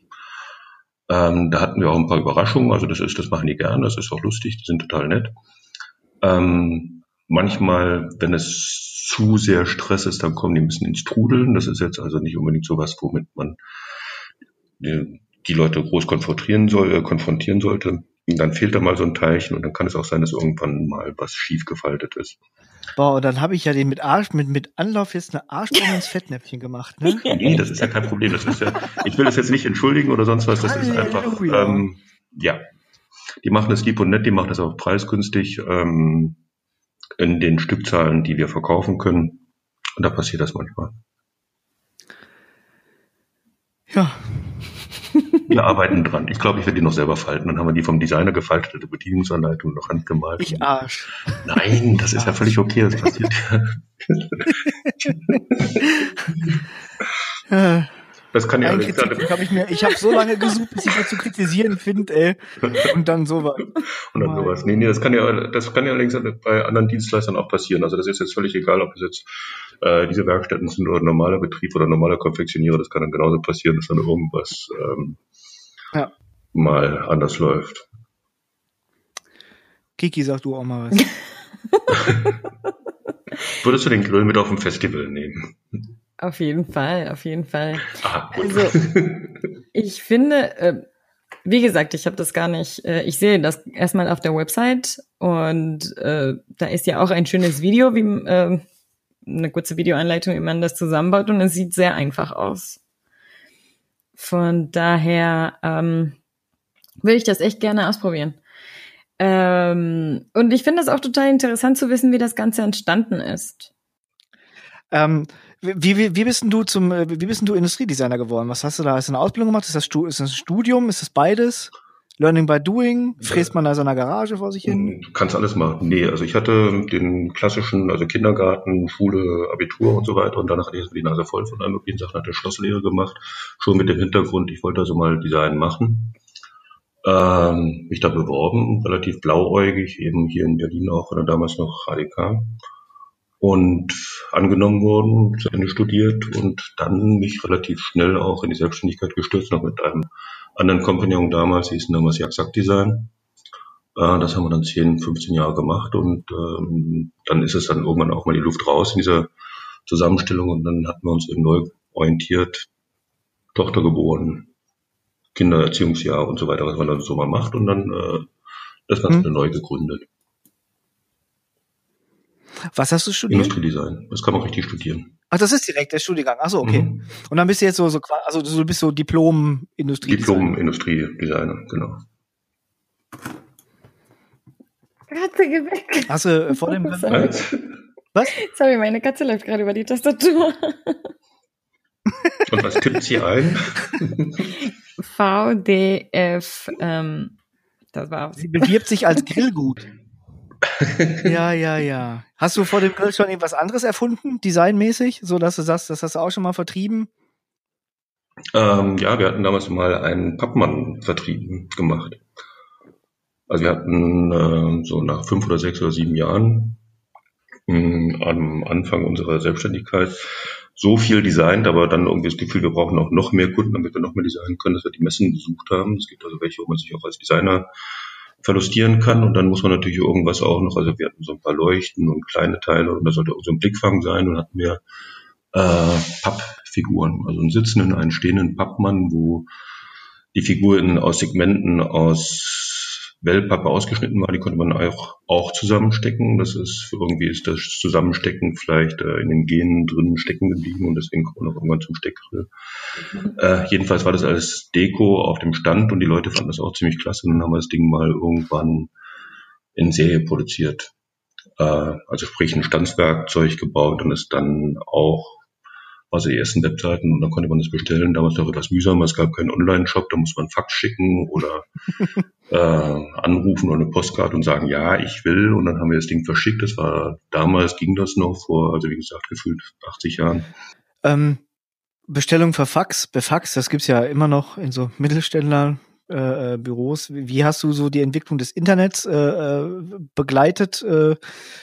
Ähm, da hatten wir auch ein paar Überraschungen. Also das ist, das machen die gern. Das ist auch lustig. Die sind total nett. Ähm, manchmal, wenn es zu sehr Stress ist, dann kommen die ein bisschen ins Trudeln. Das ist jetzt also nicht unbedingt so was, womit man die, die Leute groß konfrontieren soll, äh, konfrontieren sollte. Dann fehlt da mal so ein Teilchen und dann kann es auch sein, dass irgendwann mal was schief gefaltet ist. Boah, und dann habe ich ja den mit Arsch, mit, mit Anlauf jetzt eine Arschbombe ins Fettnäpfchen gemacht, ne? *laughs* Nee, das ist ja kein Problem. Das ist ja, ich will das jetzt nicht entschuldigen oder sonst was. Das ist einfach, ähm, ja. Die machen das lieb und nett, die machen das auch preisgünstig. Ähm, in den Stückzahlen, die wir verkaufen können. Und da passiert das manchmal. Ja. Wir arbeiten dran. Ich glaube, ich werde die noch selber falten. Dann haben wir die vom Designer gefaltete Bedienungsanleitung noch handgemalt. Ich Arsch. Nein, das ist ja völlig okay. Das passiert ja. *laughs* Das kann ja alles. Hab ich mir, ich habe so lange gesucht, bis ich was zu kritisieren finde, ey. Und dann sowas. Und dann sowas. Nee, nee, das kann ja, das kann ja allerdings bei anderen Dienstleistern auch passieren. Also das ist jetzt völlig egal, ob es jetzt äh, diese Werkstätten sind oder normaler Betrieb oder normaler Konfektionierer. Das kann dann genauso passieren, dass dann irgendwas ähm, ja. mal anders läuft. Kiki, sag du auch mal was. *laughs* Würdest du den Grill mit auf dem Festival nehmen? Auf jeden Fall, auf jeden Fall. Ah, also ich finde, äh, wie gesagt, ich habe das gar nicht, äh, ich sehe das erstmal auf der Website und äh, da ist ja auch ein schönes Video, wie äh, eine kurze Videoanleitung, wie man das zusammenbaut und es sieht sehr einfach aus. Von daher ähm, würde ich das echt gerne ausprobieren. Ähm, und ich finde es auch total interessant zu wissen, wie das Ganze entstanden ist. Ähm, wie, wie, wie bist denn du zum, äh, wie bist denn du Industriedesigner geworden? Was hast du da? Hast du eine Ausbildung gemacht? Ist das, ist das ein Studium? Ist das beides? Learning by doing? Fräst man da so einer Garage vor sich hin? Du kannst alles machen. Nee, also ich hatte den klassischen, also Kindergarten, Schule, Abitur und so weiter und danach hatte ich die Nase voll von allen möglichen Sachen, hatte Schlosslehre gemacht, schon mit dem Hintergrund, ich wollte also mal Design machen. Ähm, mich da beworben, relativ blauäugig, eben hier in Berlin auch, oder damals noch HDK und angenommen worden, zu Ende studiert und dann mich relativ schnell auch in die Selbstständigkeit gestürzt, noch mit einem anderen Kompagnon damals, hieß damals Jaxak Design. Äh, das haben wir dann 10, 15 Jahre gemacht und ähm, dann ist es dann irgendwann auch mal die Luft raus in dieser Zusammenstellung und dann hatten wir uns eben neu orientiert, Tochter geboren, Kindererziehungsjahr und so weiter, was man dann so mal macht und dann äh, das Ganze mhm. neu gegründet. Was hast du studiert? Industriedesign. Das kann man richtig studieren. Ach, das ist direkt der Studiengang. Ach so, okay. Mhm. Und dann bist du jetzt so, so also du bist so Diplom-Industriedesigner. Diplom-Industriedesigner, genau. Katze geh weg. Hast du äh, vor dem *laughs* Was? was? Sorry, meine Katze läuft gerade über die Tastatur. Und was tippt sie ein? VDF, ähm, das war. Sie bewirbt sich als Grillgut. Ja, ja, ja. Hast du vor dem Grill schon irgendwas anderes erfunden, designmäßig, so dass du sagst, das hast du auch schon mal vertrieben? Ähm, ja, wir hatten damals mal einen Pappmann vertrieben gemacht. Also wir hatten äh, so nach fünf oder sechs oder sieben Jahren mh, am Anfang unserer Selbstständigkeit so viel designt, aber dann irgendwie das Gefühl, wir brauchen auch noch mehr Kunden, damit wir noch mehr designen können, dass wir die Messen besucht haben. Es gibt also welche, wo man sich auch als Designer verlustieren kann. Und dann muss man natürlich irgendwas auch noch, also wir hatten so ein paar Leuchten und kleine Teile und da sollte auch so ein Blickfang sein und hatten wir äh, Pappfiguren, also einen sitzenden, einen stehenden Pappmann, wo die Figuren aus Segmenten aus Wellpappe ausgeschnitten war, die konnte man auch, auch zusammenstecken. Das ist irgendwie ist das Zusammenstecken vielleicht äh, in den Genen drin stecken geblieben und deswegen kommt man auch irgendwann zum Steckgrill. Äh, jedenfalls war das alles Deko auf dem Stand und die Leute fanden das auch ziemlich klasse und dann haben wir das Ding mal irgendwann in Serie produziert. Äh, also sprich ein Standswerkzeug gebaut und es dann auch also die ersten Webseiten und dann konnte man das bestellen. Damals noch etwas mühsam, es gab keinen Online-Shop, da muss man Fax schicken oder *laughs* äh, anrufen oder eine Postkarte und sagen, ja, ich will und dann haben wir das Ding verschickt. Das war damals ging das noch vor, also wie gesagt, gefühlt 80 Jahren. Ähm, Bestellung für Fax, per Fax, das gibt's ja immer noch in so Mittelständlern, äh, äh, Büros. Wie hast du so die Entwicklung des Internets äh, äh, begleitet? Äh,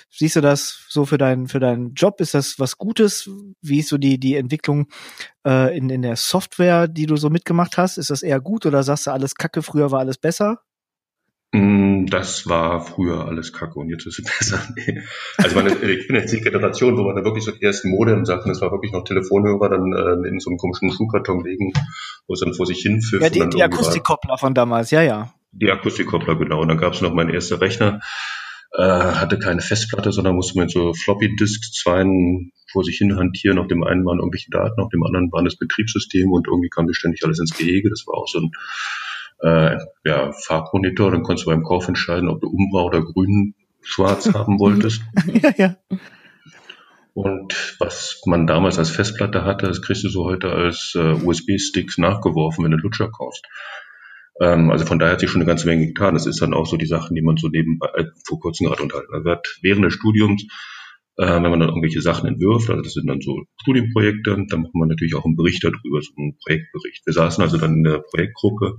siehst du das so für deinen für deinen Job? Ist das was Gutes? Wie ist so die die Entwicklung äh, in in der Software, die du so mitgemacht hast? Ist das eher gut oder sagst du alles Kacke? Früher war alles besser? Mm, das war früher alles Kacke und jetzt ist es *laughs* besser. Also meine, ich bin jetzt die Generation, wo man da wirklich so die ersten Modem-Sachen, das war wirklich noch Telefonhörer, dann äh, in so einem komischen Schuhkarton legen, wo es dann vor sich hin Ja, die, die Akustikkoppler von damals, ja, ja. Die Akustikkoppler, genau. Und dann gab es noch meinen ersten Rechner, äh, hatte keine Festplatte, sondern musste mit so Floppy-Disks zwei vor sich hin hantieren. Auf dem einen waren irgendwelche Daten, auf dem anderen waren das Betriebssystem und irgendwie kam das ständig alles ins Gehege. Das war auch so ein äh, ja, Farbmonitor, dann konntest du beim Kauf entscheiden, ob du Umbra oder grün schwarz *laughs* haben wolltest. *laughs* ja, ja. Und was man damals als Festplatte hatte, das kriegst du so heute als äh, USB-Sticks nachgeworfen, wenn du Lutscher kaufst. Ähm, also von daher hat sich schon eine ganze Menge getan. Das ist dann auch so die Sachen, die man so nebenbei äh, vor kurzem gerade unterhalten hat. Also während des Studiums äh, wenn man dann irgendwelche Sachen entwirft, also das sind dann so Studienprojekte, dann macht man natürlich auch einen Bericht darüber, so einen Projektbericht. Wir saßen also dann in der Projektgruppe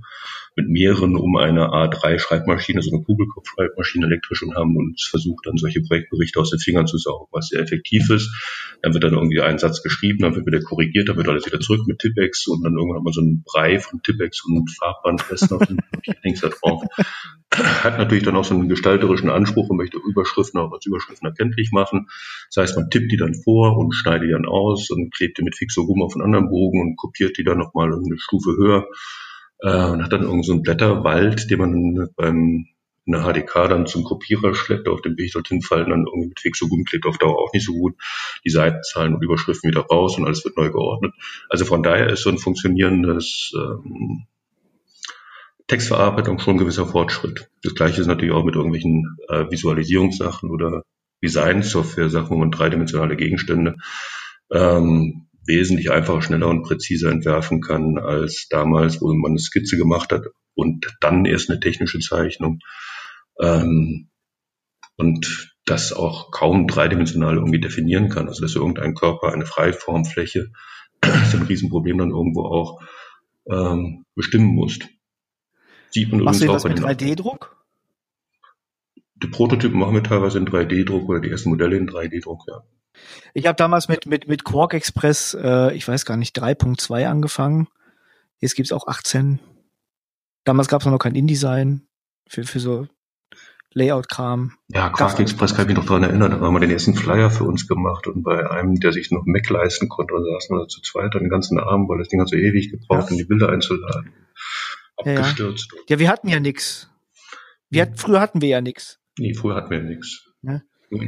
mit mehreren um eine A3-Schreibmaschine, so eine Kugelkopf-Schreibmaschine elektrisch und haben uns versucht, dann solche Projektberichte aus den Fingern zu saugen, was sehr effektiv ist. Dann wird dann irgendwie ein Satz geschrieben, dann wird wieder korrigiert, dann wird alles wieder zurück mit Tippex und dann irgendwann hat man so einen Brei von Tippex und Farbbandfesten auf den *laughs* Links da drauf. Hat natürlich dann auch so einen gestalterischen Anspruch und möchte Überschriften auch als Überschriften erkenntlich machen. Das heißt, man tippt die dann vor und schneidet die dann aus und klebt die mit Fixorum auf einen anderen Bogen und kopiert die dann nochmal eine Stufe höher äh, und hat dann irgend so einen Blätterwald, den man beim in der HDK dann zum Kopierer schleppt, auf dem Weg dorthin fallen dann irgendwie mit Fixogum klebt auf Dauer auch nicht so gut. Die Seitenzahlen und Überschriften wieder raus und alles wird neu geordnet. Also von daher ist so ein funktionierendes ähm, Textverarbeitung schon ein gewisser Fortschritt. Das gleiche ist natürlich auch mit irgendwelchen äh, Visualisierungssachen oder Design-Software, Sachen, wo man dreidimensionale Gegenstände ähm, wesentlich einfacher, schneller und präziser entwerfen kann als damals, wo man eine Skizze gemacht hat und dann erst eine technische Zeichnung. Ähm, und das auch kaum dreidimensional irgendwie definieren kann. Also dass irgendein Körper eine Freiformfläche *clears throat* ist ein Riesenproblem dann irgendwo auch ähm, bestimmen musst. Sieht man Machst übrigens auch mit 3D-Druck? Die Prototypen machen wir teilweise in 3D-Druck oder die ersten Modelle in 3D-Druck, ja. Ich habe damals mit, mit, mit Quark Express, äh, ich weiß gar nicht, 3.2 angefangen. Jetzt gibt's auch 18. Damals gab's noch kein InDesign für, für so Layout-Kram. Ja, Quark Express kann ich mich noch daran erinnern. Da haben wir den ersten Flyer für uns gemacht und bei einem, der sich noch Mac leisten konnte, da saßen wir zu zweit den ganzen Abend, weil das Ding hat so ewig gebraucht, ja. um die Bilder einzuladen. Abgestürzt. Ja, ja. wir hatten ja. Wir hatten, früher hatten wir ja nix. Nee, früher hatten wir nix. Ja.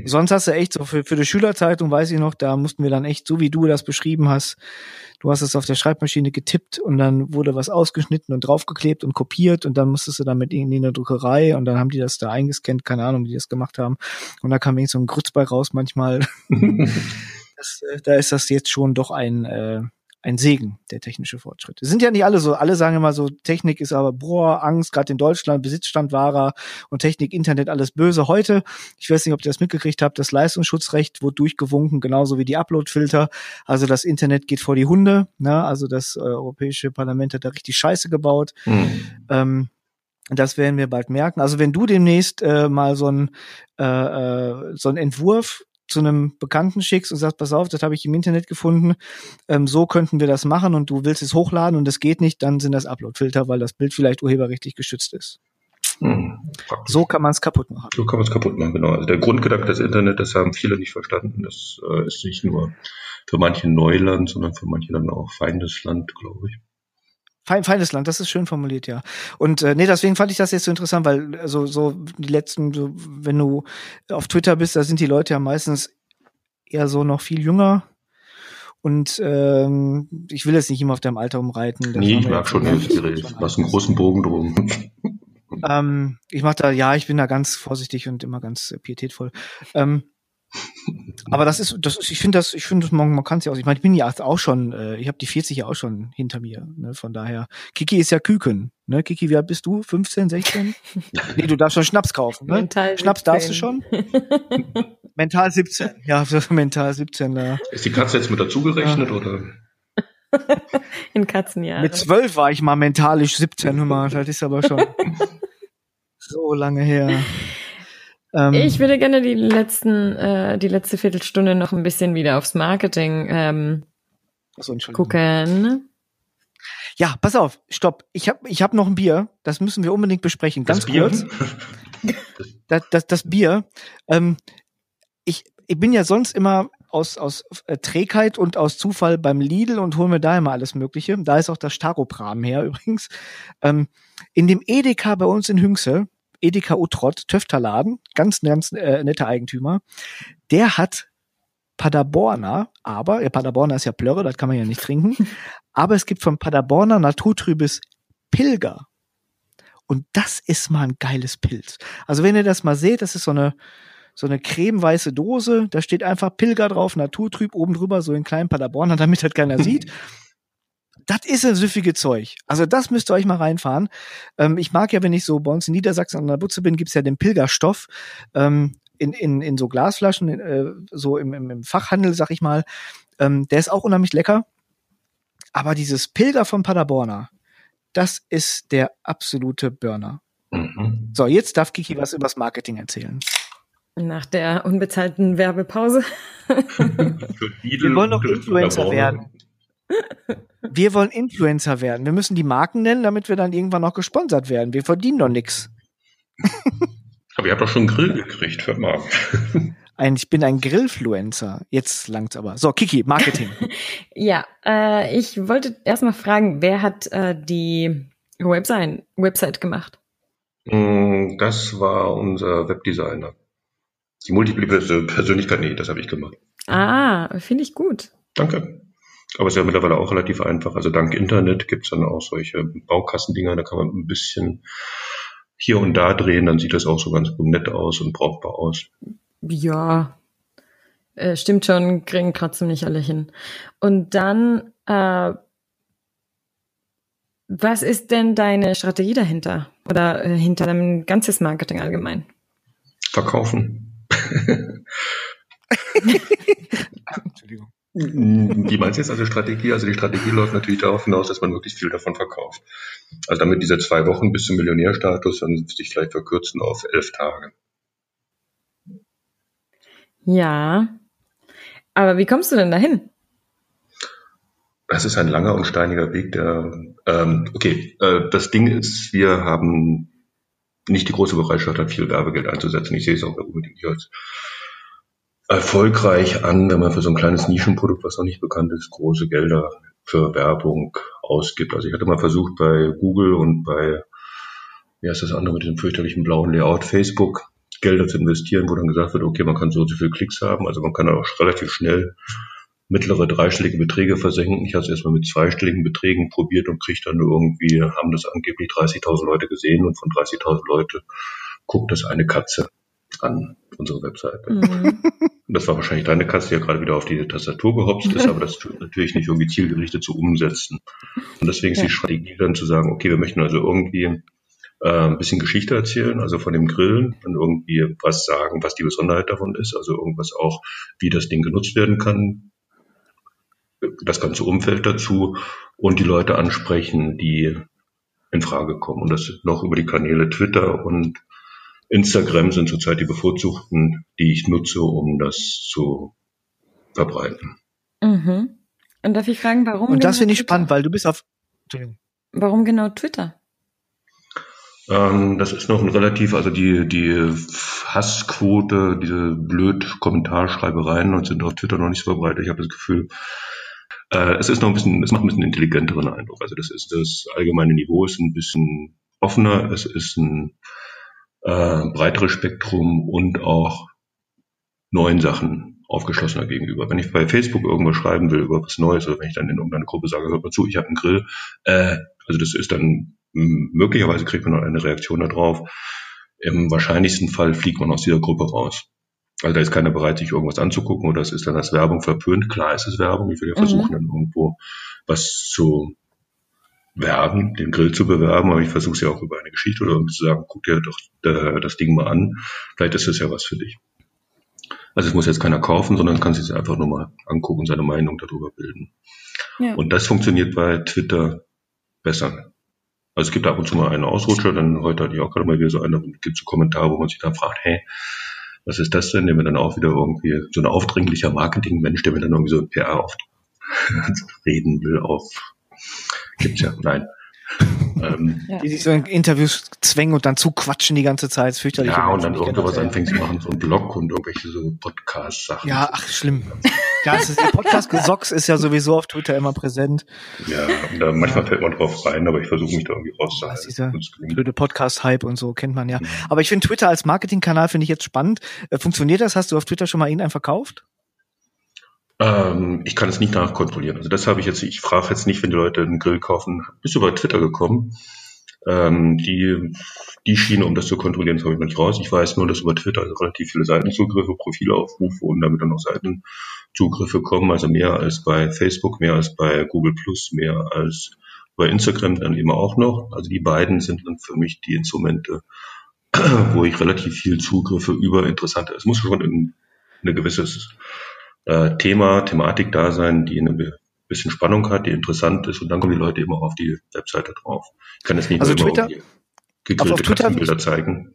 Sonst hast du echt so für, für die Schülerzeitung, weiß ich noch, da mussten wir dann echt, so wie du das beschrieben hast, du hast es auf der Schreibmaschine getippt und dann wurde was ausgeschnitten und draufgeklebt und kopiert und dann musstest du damit in die Druckerei und dann haben die das da eingescannt, keine Ahnung, wie die das gemacht haben. Und da kam irgend so ein Grütz bei raus manchmal. *laughs* das, äh, da ist das jetzt schon doch ein, äh, ein Segen, der technische Fortschritt. Es sind ja nicht alle so, alle sagen immer so, Technik ist aber, boah, Angst, gerade in Deutschland, Besitzstand wahrer und Technik, Internet, alles böse. Heute, ich weiß nicht, ob ihr das mitgekriegt habt, das Leistungsschutzrecht wurde durchgewunken, genauso wie die Uploadfilter. Also das Internet geht vor die Hunde, ne? also das äh, Europäische Parlament hat da richtig Scheiße gebaut. Mhm. Ähm, das werden wir bald merken. Also wenn du demnächst äh, mal so ein äh, äh so ein Entwurf zu einem Bekannten schickst und sagst, pass auf, das habe ich im Internet gefunden, ähm, so könnten wir das machen und du willst es hochladen und es geht nicht, dann sind das Uploadfilter, weil das Bild vielleicht urheberrechtlich geschützt ist. Hm, so kann man es kaputt machen. So kann man es kaputt machen, genau. Also der Grundgedanke des Internet, das haben viele nicht verstanden. Das äh, ist nicht nur für manche Neuland, sondern für manche dann auch Feindesland, glaube ich. Fein, feines Land, das ist schön formuliert, ja. Und äh, nee, deswegen fand ich das jetzt so interessant, weil also so die letzten, so, wenn du auf Twitter bist, da sind die Leute ja meistens eher so noch viel jünger. Und ähm, ich will jetzt nicht immer auf deinem Alter umreiten. Nee, ich mag schon, du hast einen großen Bogen drum. ähm, ich mach da, ja, ich bin da ganz vorsichtig und immer ganz äh, pietätvoll. Ähm, Aber das ist, das ist, ich finde das, ich finde, man, man kann es ja auch. Ich meine, ich bin ja auch schon, äh, ich habe die 40 ja auch schon hinter mir. Ne? Von daher, Kiki ist ja Küken. Ne? Kiki, wie alt bist du? 15, 16? nee, du darfst schon Schnaps kaufen. Ne? Mental Schnaps 17. darfst du schon? mental 17. Ja, *laughs* mental 17. Ja. Ist die Katze jetzt mit dazugerechnet ja. oder? *laughs* In Katzenjahren. Mit zwölf war ich mal mentalisch 17, hör mal, das ist aber schon *laughs* so lange her. Ähm, ich würde gerne die letzten, äh, die letzte Viertelstunde noch ein bisschen wieder aufs Marketing ähm, so, gucken. Ja, pass auf, stopp. Ich habe ich hab noch ein Bier, das müssen wir unbedingt besprechen. Ganz das kurz. *laughs* das, das, das Bier. Ähm, ich, ich bin ja sonst immer aus, aus äh, Trägheit und aus Zufall beim Lidl und hole mir da immer alles Mögliche. Da ist auch das Staropram her übrigens. Ähm, in dem Edeka bei uns in Hünxe Edeka Utrott, Töfterladen, ganz äh, netter Eigentümer, der hat Paderborner, aber, ja, Paderborner ist ja Plörre, das kann man ja nicht trinken, *laughs* aber es gibt von Paderborner naturtrübes Pilger. Und das ist mal ein geiles Pilz. Also wenn ihr das mal seht, das ist so eine, so eine cremeweiße Dose, da steht einfach Pilger drauf, naturtrüb, oben drüber so in kleinen Paderborner, *laughs* damit das keiner sieht *laughs* das ist ein süffige Zeug. Also das müsst ihr euch mal reinfahren. Ähm, ich mag ja, wenn ich so bei uns in Niedersachsen an der Butze bin, gibt's ja den Pilgerstoff ähm, in, in, in so Glasflaschen, äh, so im, im, im Fachhandel, sag ich mal. Ähm, der ist auch unheimlich lecker. Aber dieses Pilger von Paderborner, das ist der absolute Burner. Mhm. So, jetzt darf Kiki was übers Marketing erzählen. Nach der unbezahlten Werbepause. *laughs* Wir wollen doch Influencer werden. Wir wollen Influencer werden. Wir müssen die Marken nennen, damit wir dann irgendwann noch gesponsert werden. Wir verdienen doch nichts. Aber ihr habt doch schon einen Grill gekriegt, hört mal. Ein, ich bin ein Grillfluencer. Jetzt langt's aber. So, Kiki, Marketing. *laughs* ja, äh, ich wollte erstmal fragen, wer hat äh, die Website, Website gemacht? Mm, das war unser Webdesigner. Die multiple Persönlichkeit, nee, das habe ich gemacht. Ah, finde ich gut. Danke. Aber es ist ja mittlerweile auch relativ einfach. Also dank Internet gibt es dann auch solche Baukassendinger, da kann man ein bisschen hier und da drehen, dann sieht das auch so ganz gut nett aus und brauchbar aus. Ja, äh, stimmt schon, kriegen gerade ziemlich alle hin. Und dann, äh, was ist denn deine Strategie dahinter? Oder äh, hinter deinem ganzes Marketing allgemein? Verkaufen. *laughs* *laughs* Entschuldigung. Wie meinst du jetzt also Strategie? Also die Strategie läuft natürlich darauf hinaus, dass man wirklich viel davon verkauft. Also damit diese zwei Wochen bis zum Millionärstatus dann sich vielleicht verkürzen auf elf Tage. Ja. Aber wie kommst du denn dahin? Das ist ein langer und steiniger Weg, der ähm, okay, äh, das Ding ist, wir haben nicht die große Bereitschaft, viel Werbegeld einzusetzen. Ich sehe es auch unbedingt als erfolgreich an, wenn man für so ein kleines Nischenprodukt, was noch nicht bekannt ist, große Gelder für Werbung ausgibt. Also ich hatte mal versucht bei Google und bei, wie heißt das andere mit dem fürchterlichen blauen Layout, Facebook, Gelder zu investieren, wo dann gesagt wird, okay, man kann so und so viele Klicks haben, also man kann auch relativ schnell mittlere dreistellige Beträge versenken. Ich habe es erstmal mit zweistelligen Beträgen probiert und kriege dann irgendwie, haben das angeblich 30.000 Leute gesehen und von 30.000 Leute guckt das eine Katze an unsere Webseite. Mhm. Das war wahrscheinlich deine Katze, die ja gerade wieder auf die Tastatur gehopst ist, aber das natürlich nicht irgendwie zielgerichtet zu umsetzen. Und deswegen ist ja. die Strategie dann zu sagen, okay, wir möchten also irgendwie äh, ein bisschen Geschichte erzählen, also von dem Grillen und irgendwie was sagen, was die Besonderheit davon ist, also irgendwas auch, wie das Ding genutzt werden kann, das ganze Umfeld dazu und die Leute ansprechen, die in Frage kommen. Und das noch über die Kanäle Twitter und Instagram sind zurzeit die bevorzugten, die ich nutze, um das zu verbreiten. Mhm. Und darf ich fragen, warum? Und das genau finde ich spannend, weil du bist auf. Warum genau Twitter? Ähm, das ist noch ein relativ, also die, die Hassquote, diese blöd Kommentarschreibereien und sind auf Twitter noch nicht so verbreitet. Ich habe das Gefühl, äh, es ist noch ein bisschen, es macht ein bisschen intelligenteren Eindruck. Also das ist das allgemeine Niveau ist ein bisschen offener, es ist ein äh, breiteres Spektrum und auch neuen Sachen aufgeschlossener gegenüber. Wenn ich bei Facebook irgendwas schreiben will über was Neues oder wenn ich dann in irgendeiner Gruppe sage, hört mal zu, ich habe einen Grill, äh, also das ist dann möglicherweise kriegt man noch eine Reaktion darauf. Im wahrscheinlichsten Fall fliegt man aus dieser Gruppe raus. Also da ist keiner bereit, sich irgendwas anzugucken oder es ist dann als Werbung verpönt. Klar ist es Werbung. Ich will ja versuchen, mhm. dann irgendwo was zu werben, den Grill zu bewerben, aber ich versuche es ja auch über eine Geschichte oder irgendwie zu sagen, guck dir doch äh, das Ding mal an. Vielleicht ist es ja was für dich. Also es muss jetzt keiner kaufen, sondern kann sich einfach nur mal angucken und seine Meinung darüber bilden. Ja. Und das funktioniert bei Twitter besser. Also es gibt ab und zu mal einen Ausrutscher, dann heute hatte ich auch gerade mal wieder so einen, dann gibt es so Kommentare, wo man sich dann fragt, hey, was ist das denn? Der mir dann auch wieder irgendwie so ein aufdringlicher Marketingmensch, der mir dann irgendwie so ein PR auf *laughs* reden will auf gibt's ja, nein. ähm, ja. Die sich so in Interviews zwängen und dann zuquatschen die ganze Zeit. Das fürchterlich. Ja, und dann irgendwas anfängt zu machen, so ein Blog und irgendwelche so Podcast-Sachen. Ja, ach, schlimm. ja, das ist, der Podcast *laughs* Gesocks ist ja sowieso auf Twitter immer präsent. Ja, und da manchmal fällt man drauf rein, aber ich versuche mich da irgendwie rauszuhalten. Dieser blöde Podcast-Hype und so kennt man ja. Mhm. Aber ich finde Twitter als Marketingkanal finde ich jetzt spannend. Äh, funktioniert das? Hast du auf Twitter schon mal irgendeinen verkauft? Ähm, ich kann es nicht nachkontrollieren. Also das habe ich jetzt, ich frage jetzt nicht, wenn die Leute einen Grill kaufen, bist du bei Twitter gekommen? Ähm, die, die Schiene, um das zu kontrollieren, das habe ich noch nicht raus. Ich weiß nur, dass über Twitter relativ viele Seitenzugriffe, Profilaufrufe und damit dann auch Seitenzugriffe kommen, also mehr als bei Facebook, mehr als bei Google Plus, mehr als bei Instagram dann eben auch noch. Also die beiden sind dann für mich die Instrumente, *clears throat* wo ich relativ viel Zugriffe über interessante, es muss schon ein, eine gewisses äh, Thema, Thematik da sein, die eine bisschen Spannung hat, die interessant ist und dann kommen die Leute immer auf die Webseite drauf. Ich kann jetzt nicht also nur Twitter, immer gegrillte auf Twitter, Bilder zeigen.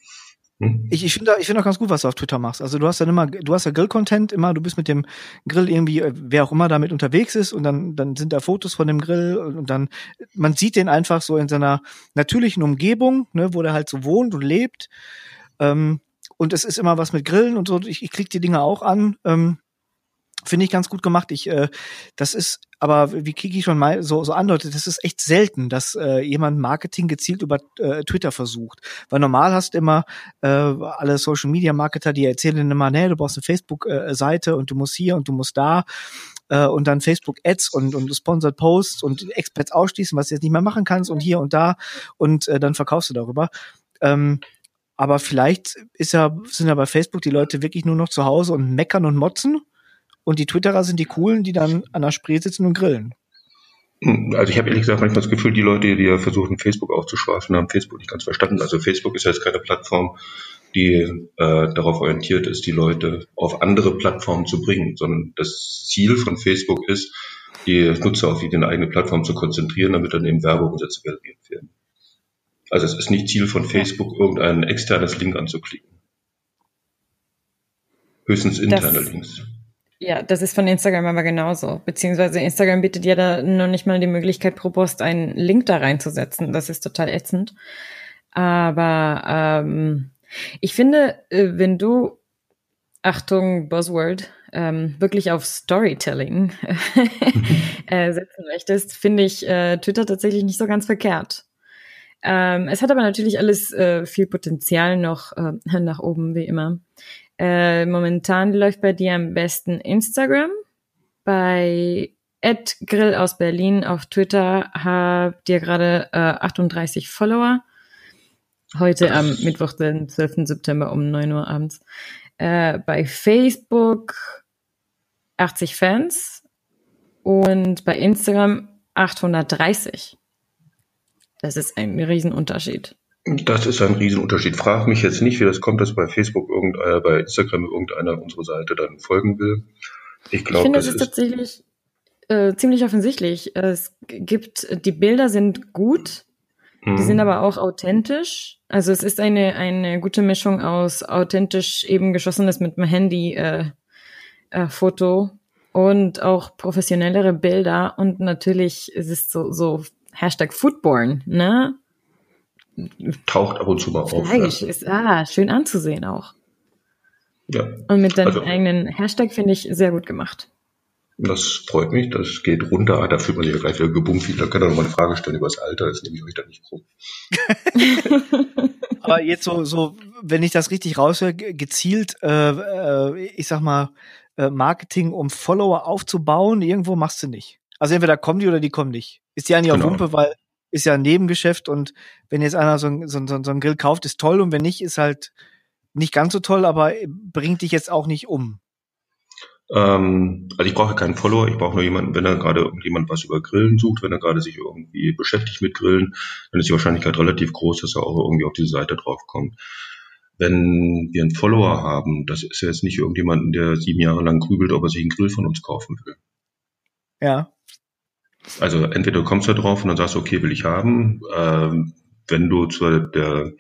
Hm? Ich, ich finde ich finde auch ganz gut, was du auf Twitter machst. Also du hast dann immer, du hast ja Grill-Content immer, du bist mit dem Grill irgendwie, äh, wer auch immer damit unterwegs ist und dann, dann sind da Fotos von dem Grill und dann, man sieht den einfach so in seiner natürlichen Umgebung, ne, wo der halt so wohnt und lebt. Ähm, und es ist immer was mit Grillen und so. Ich, ich klicke die Dinge auch an. Ähm, Finde ich ganz gut gemacht. Ich, äh, das ist, aber wie Kiki schon mal so, so andeutet, das ist echt selten, dass äh, jemand Marketing gezielt über äh, Twitter versucht. Weil normal hast du immer äh, alle Social Media Marketer, die erzählen immer, nee, du brauchst eine Facebook-Seite und du musst hier und du musst da äh, und dann Facebook Ads und, und Sponsored Posts und Experts ausschließen, was du jetzt nicht mehr machen kannst und hier und da und äh, dann verkaufst du darüber. Ähm, aber vielleicht ist ja, sind ja bei Facebook die Leute wirklich nur noch zu Hause und meckern und motzen und die Twitterer sind die coolen, die dann an der Spree sitzen und grillen. Hm, also ich habe ehrlich gesagt manchmal das Gefühl, die Leute, die ja versuchen, Facebook aufzuschwafen, haben Facebook nicht ganz verstanden. Also Facebook ist ja jetzt keine Plattform, die äh, darauf orientiert ist, die Leute auf andere Plattformen zu bringen, sondern das Ziel von Facebook ist, die Nutzer auf die eigene Plattform zu konzentrieren, damit dann eben Werbeumsätze generiert werden. Also es ist nicht Ziel von Facebook, irgendein externes Link anzuklicken. Höchstens interne das, Links. Ja, das ist von Instagram aber genauso. Beziehungsweise Instagram bietet ja da noch nicht mal die Möglichkeit, pro Post einen Link da reinzusetzen. Das ist total ätzend. Aber ähm, ich finde, äh, wenn du, Achtung, Buzzword, ähm, wirklich auf Storytelling *laughs* äh, setzen möchtest, finde ich äh, Twitter tatsächlich nicht so ganz verkehrt. Ähm, es hat aber natürlich alles äh, viel Potenzial noch äh, nach oben, wie immer. Äh, momentan läuft bei dir am besten Instagram. Bei Ed Grill aus Berlin auf Twitter habt ihr gerade äh, 38 Follower. Heute am Mittwoch, den 12. September um 9 Uhr abends. Äh, bei Facebook 80 Fans und bei Instagram 830. Das ist ein Riesenunterschied. Das ist ein Riesenunterschied. Frag mich jetzt nicht, wie das kommt, dass bei Facebook irgendeiner, bei Instagram irgendeiner unsere Seite dann folgen will. Ich glaube, das, das ist tatsächlich äh, ziemlich offensichtlich. Es gibt, die Bilder sind gut, mhm. die sind aber auch authentisch. Also es ist eine, eine gute Mischung aus authentisch eben geschossenes mit dem Handy äh, äh, Foto und auch professionellere Bilder und natürlich ist es so, so Hashtag Foodborne, ne? Taucht ab und zu mal auf. Fleisch ja. ist ah, schön anzusehen auch. Ja. Und mit deinem also, eigenen Hashtag finde ich sehr gut gemacht. Das freut mich, das geht runter. Da fühlt man sich ja gleich wieder gebummt. Da kann er noch mal eine Frage stellen über das Alter, das nehme ich euch da nicht krumm. *laughs* Aber jetzt so, so, wenn ich das richtig raushöre, gezielt, äh, äh, ich sag mal, äh, Marketing, um Follower aufzubauen, irgendwo machst du nicht. Also entweder kommen die oder die kommen nicht. Ist die eigentlich genau. auch Wumpe, weil ist ja ein Nebengeschäft und wenn jetzt einer so, ein, so, so, so einen Grill kauft, ist toll und wenn nicht, ist halt nicht ganz so toll, aber bringt dich jetzt auch nicht um. Ähm, also ich brauche keinen Follower, ich brauche nur jemanden, wenn er gerade irgendjemand was über Grillen sucht, wenn er gerade sich irgendwie beschäftigt mit Grillen, dann ist die Wahrscheinlichkeit relativ groß, dass er auch irgendwie auf diese Seite draufkommt. Wenn wir einen Follower haben, das ist ja jetzt nicht irgendjemanden, der sieben Jahre lang grübelt, ob er sich einen Grill von uns kaufen will. Ja. Also entweder du kommst da drauf und dann sagst du, okay, will ich haben. Ähm, wenn du zu der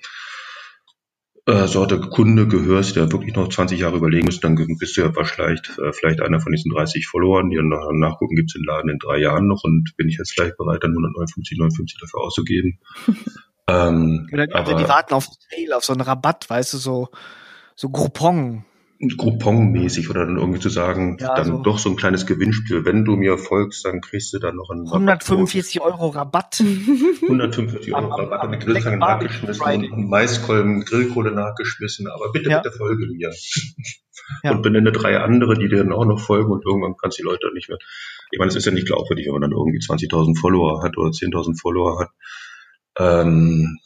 äh, Sorte Kunde gehörst, der wirklich noch 20 Jahre überlegen muss, dann bist du ja vielleicht, äh, vielleicht einer von diesen 30 Followern, die dann nachgucken, gibt es den Laden in drei Jahren noch und bin ich jetzt gleich bereit, dann 159, 59 dafür auszugeben. *laughs* ähm, ja, aber, die warten auf Sale, auf so einen Rabatt, weißt du, so, so Groupon. Groupon-mäßig oder dann irgendwie zu sagen, ja, dann so. doch so ein kleines Gewinnspiel. Wenn du mir folgst, dann kriegst du dann noch einen 145 Rabatt. Euro Rabatt. *laughs* 145 Euro Rabatt mit Grillzange nachgeschmissen und Maiskolben, Grillkohle nachgeschmissen. Aber bitte, ja. bitte folge mir. Ja. Und benenne drei andere, die dir dann auch noch folgen und irgendwann kannst du die Leute nicht mehr. Ich meine, es ist ja nicht glaubwürdig, wenn man dann irgendwie 20.000 Follower hat oder 10.000 Follower hat. Ähm,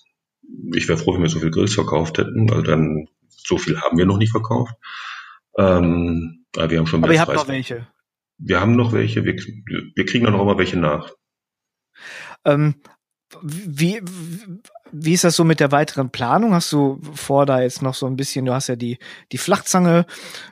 ich wäre froh, wenn wir so viel Grills verkauft hätten, weil dann so viel haben wir noch nicht verkauft. Ähm, aber wir haben schon Aber ihr habt noch welche. Wir haben noch welche, wir, wir kriegen dann auch mal welche nach. Ähm, wie, wie ist das so mit der weiteren Planung? Hast du vor, da jetzt noch so ein bisschen, du hast ja die, die Flachzange,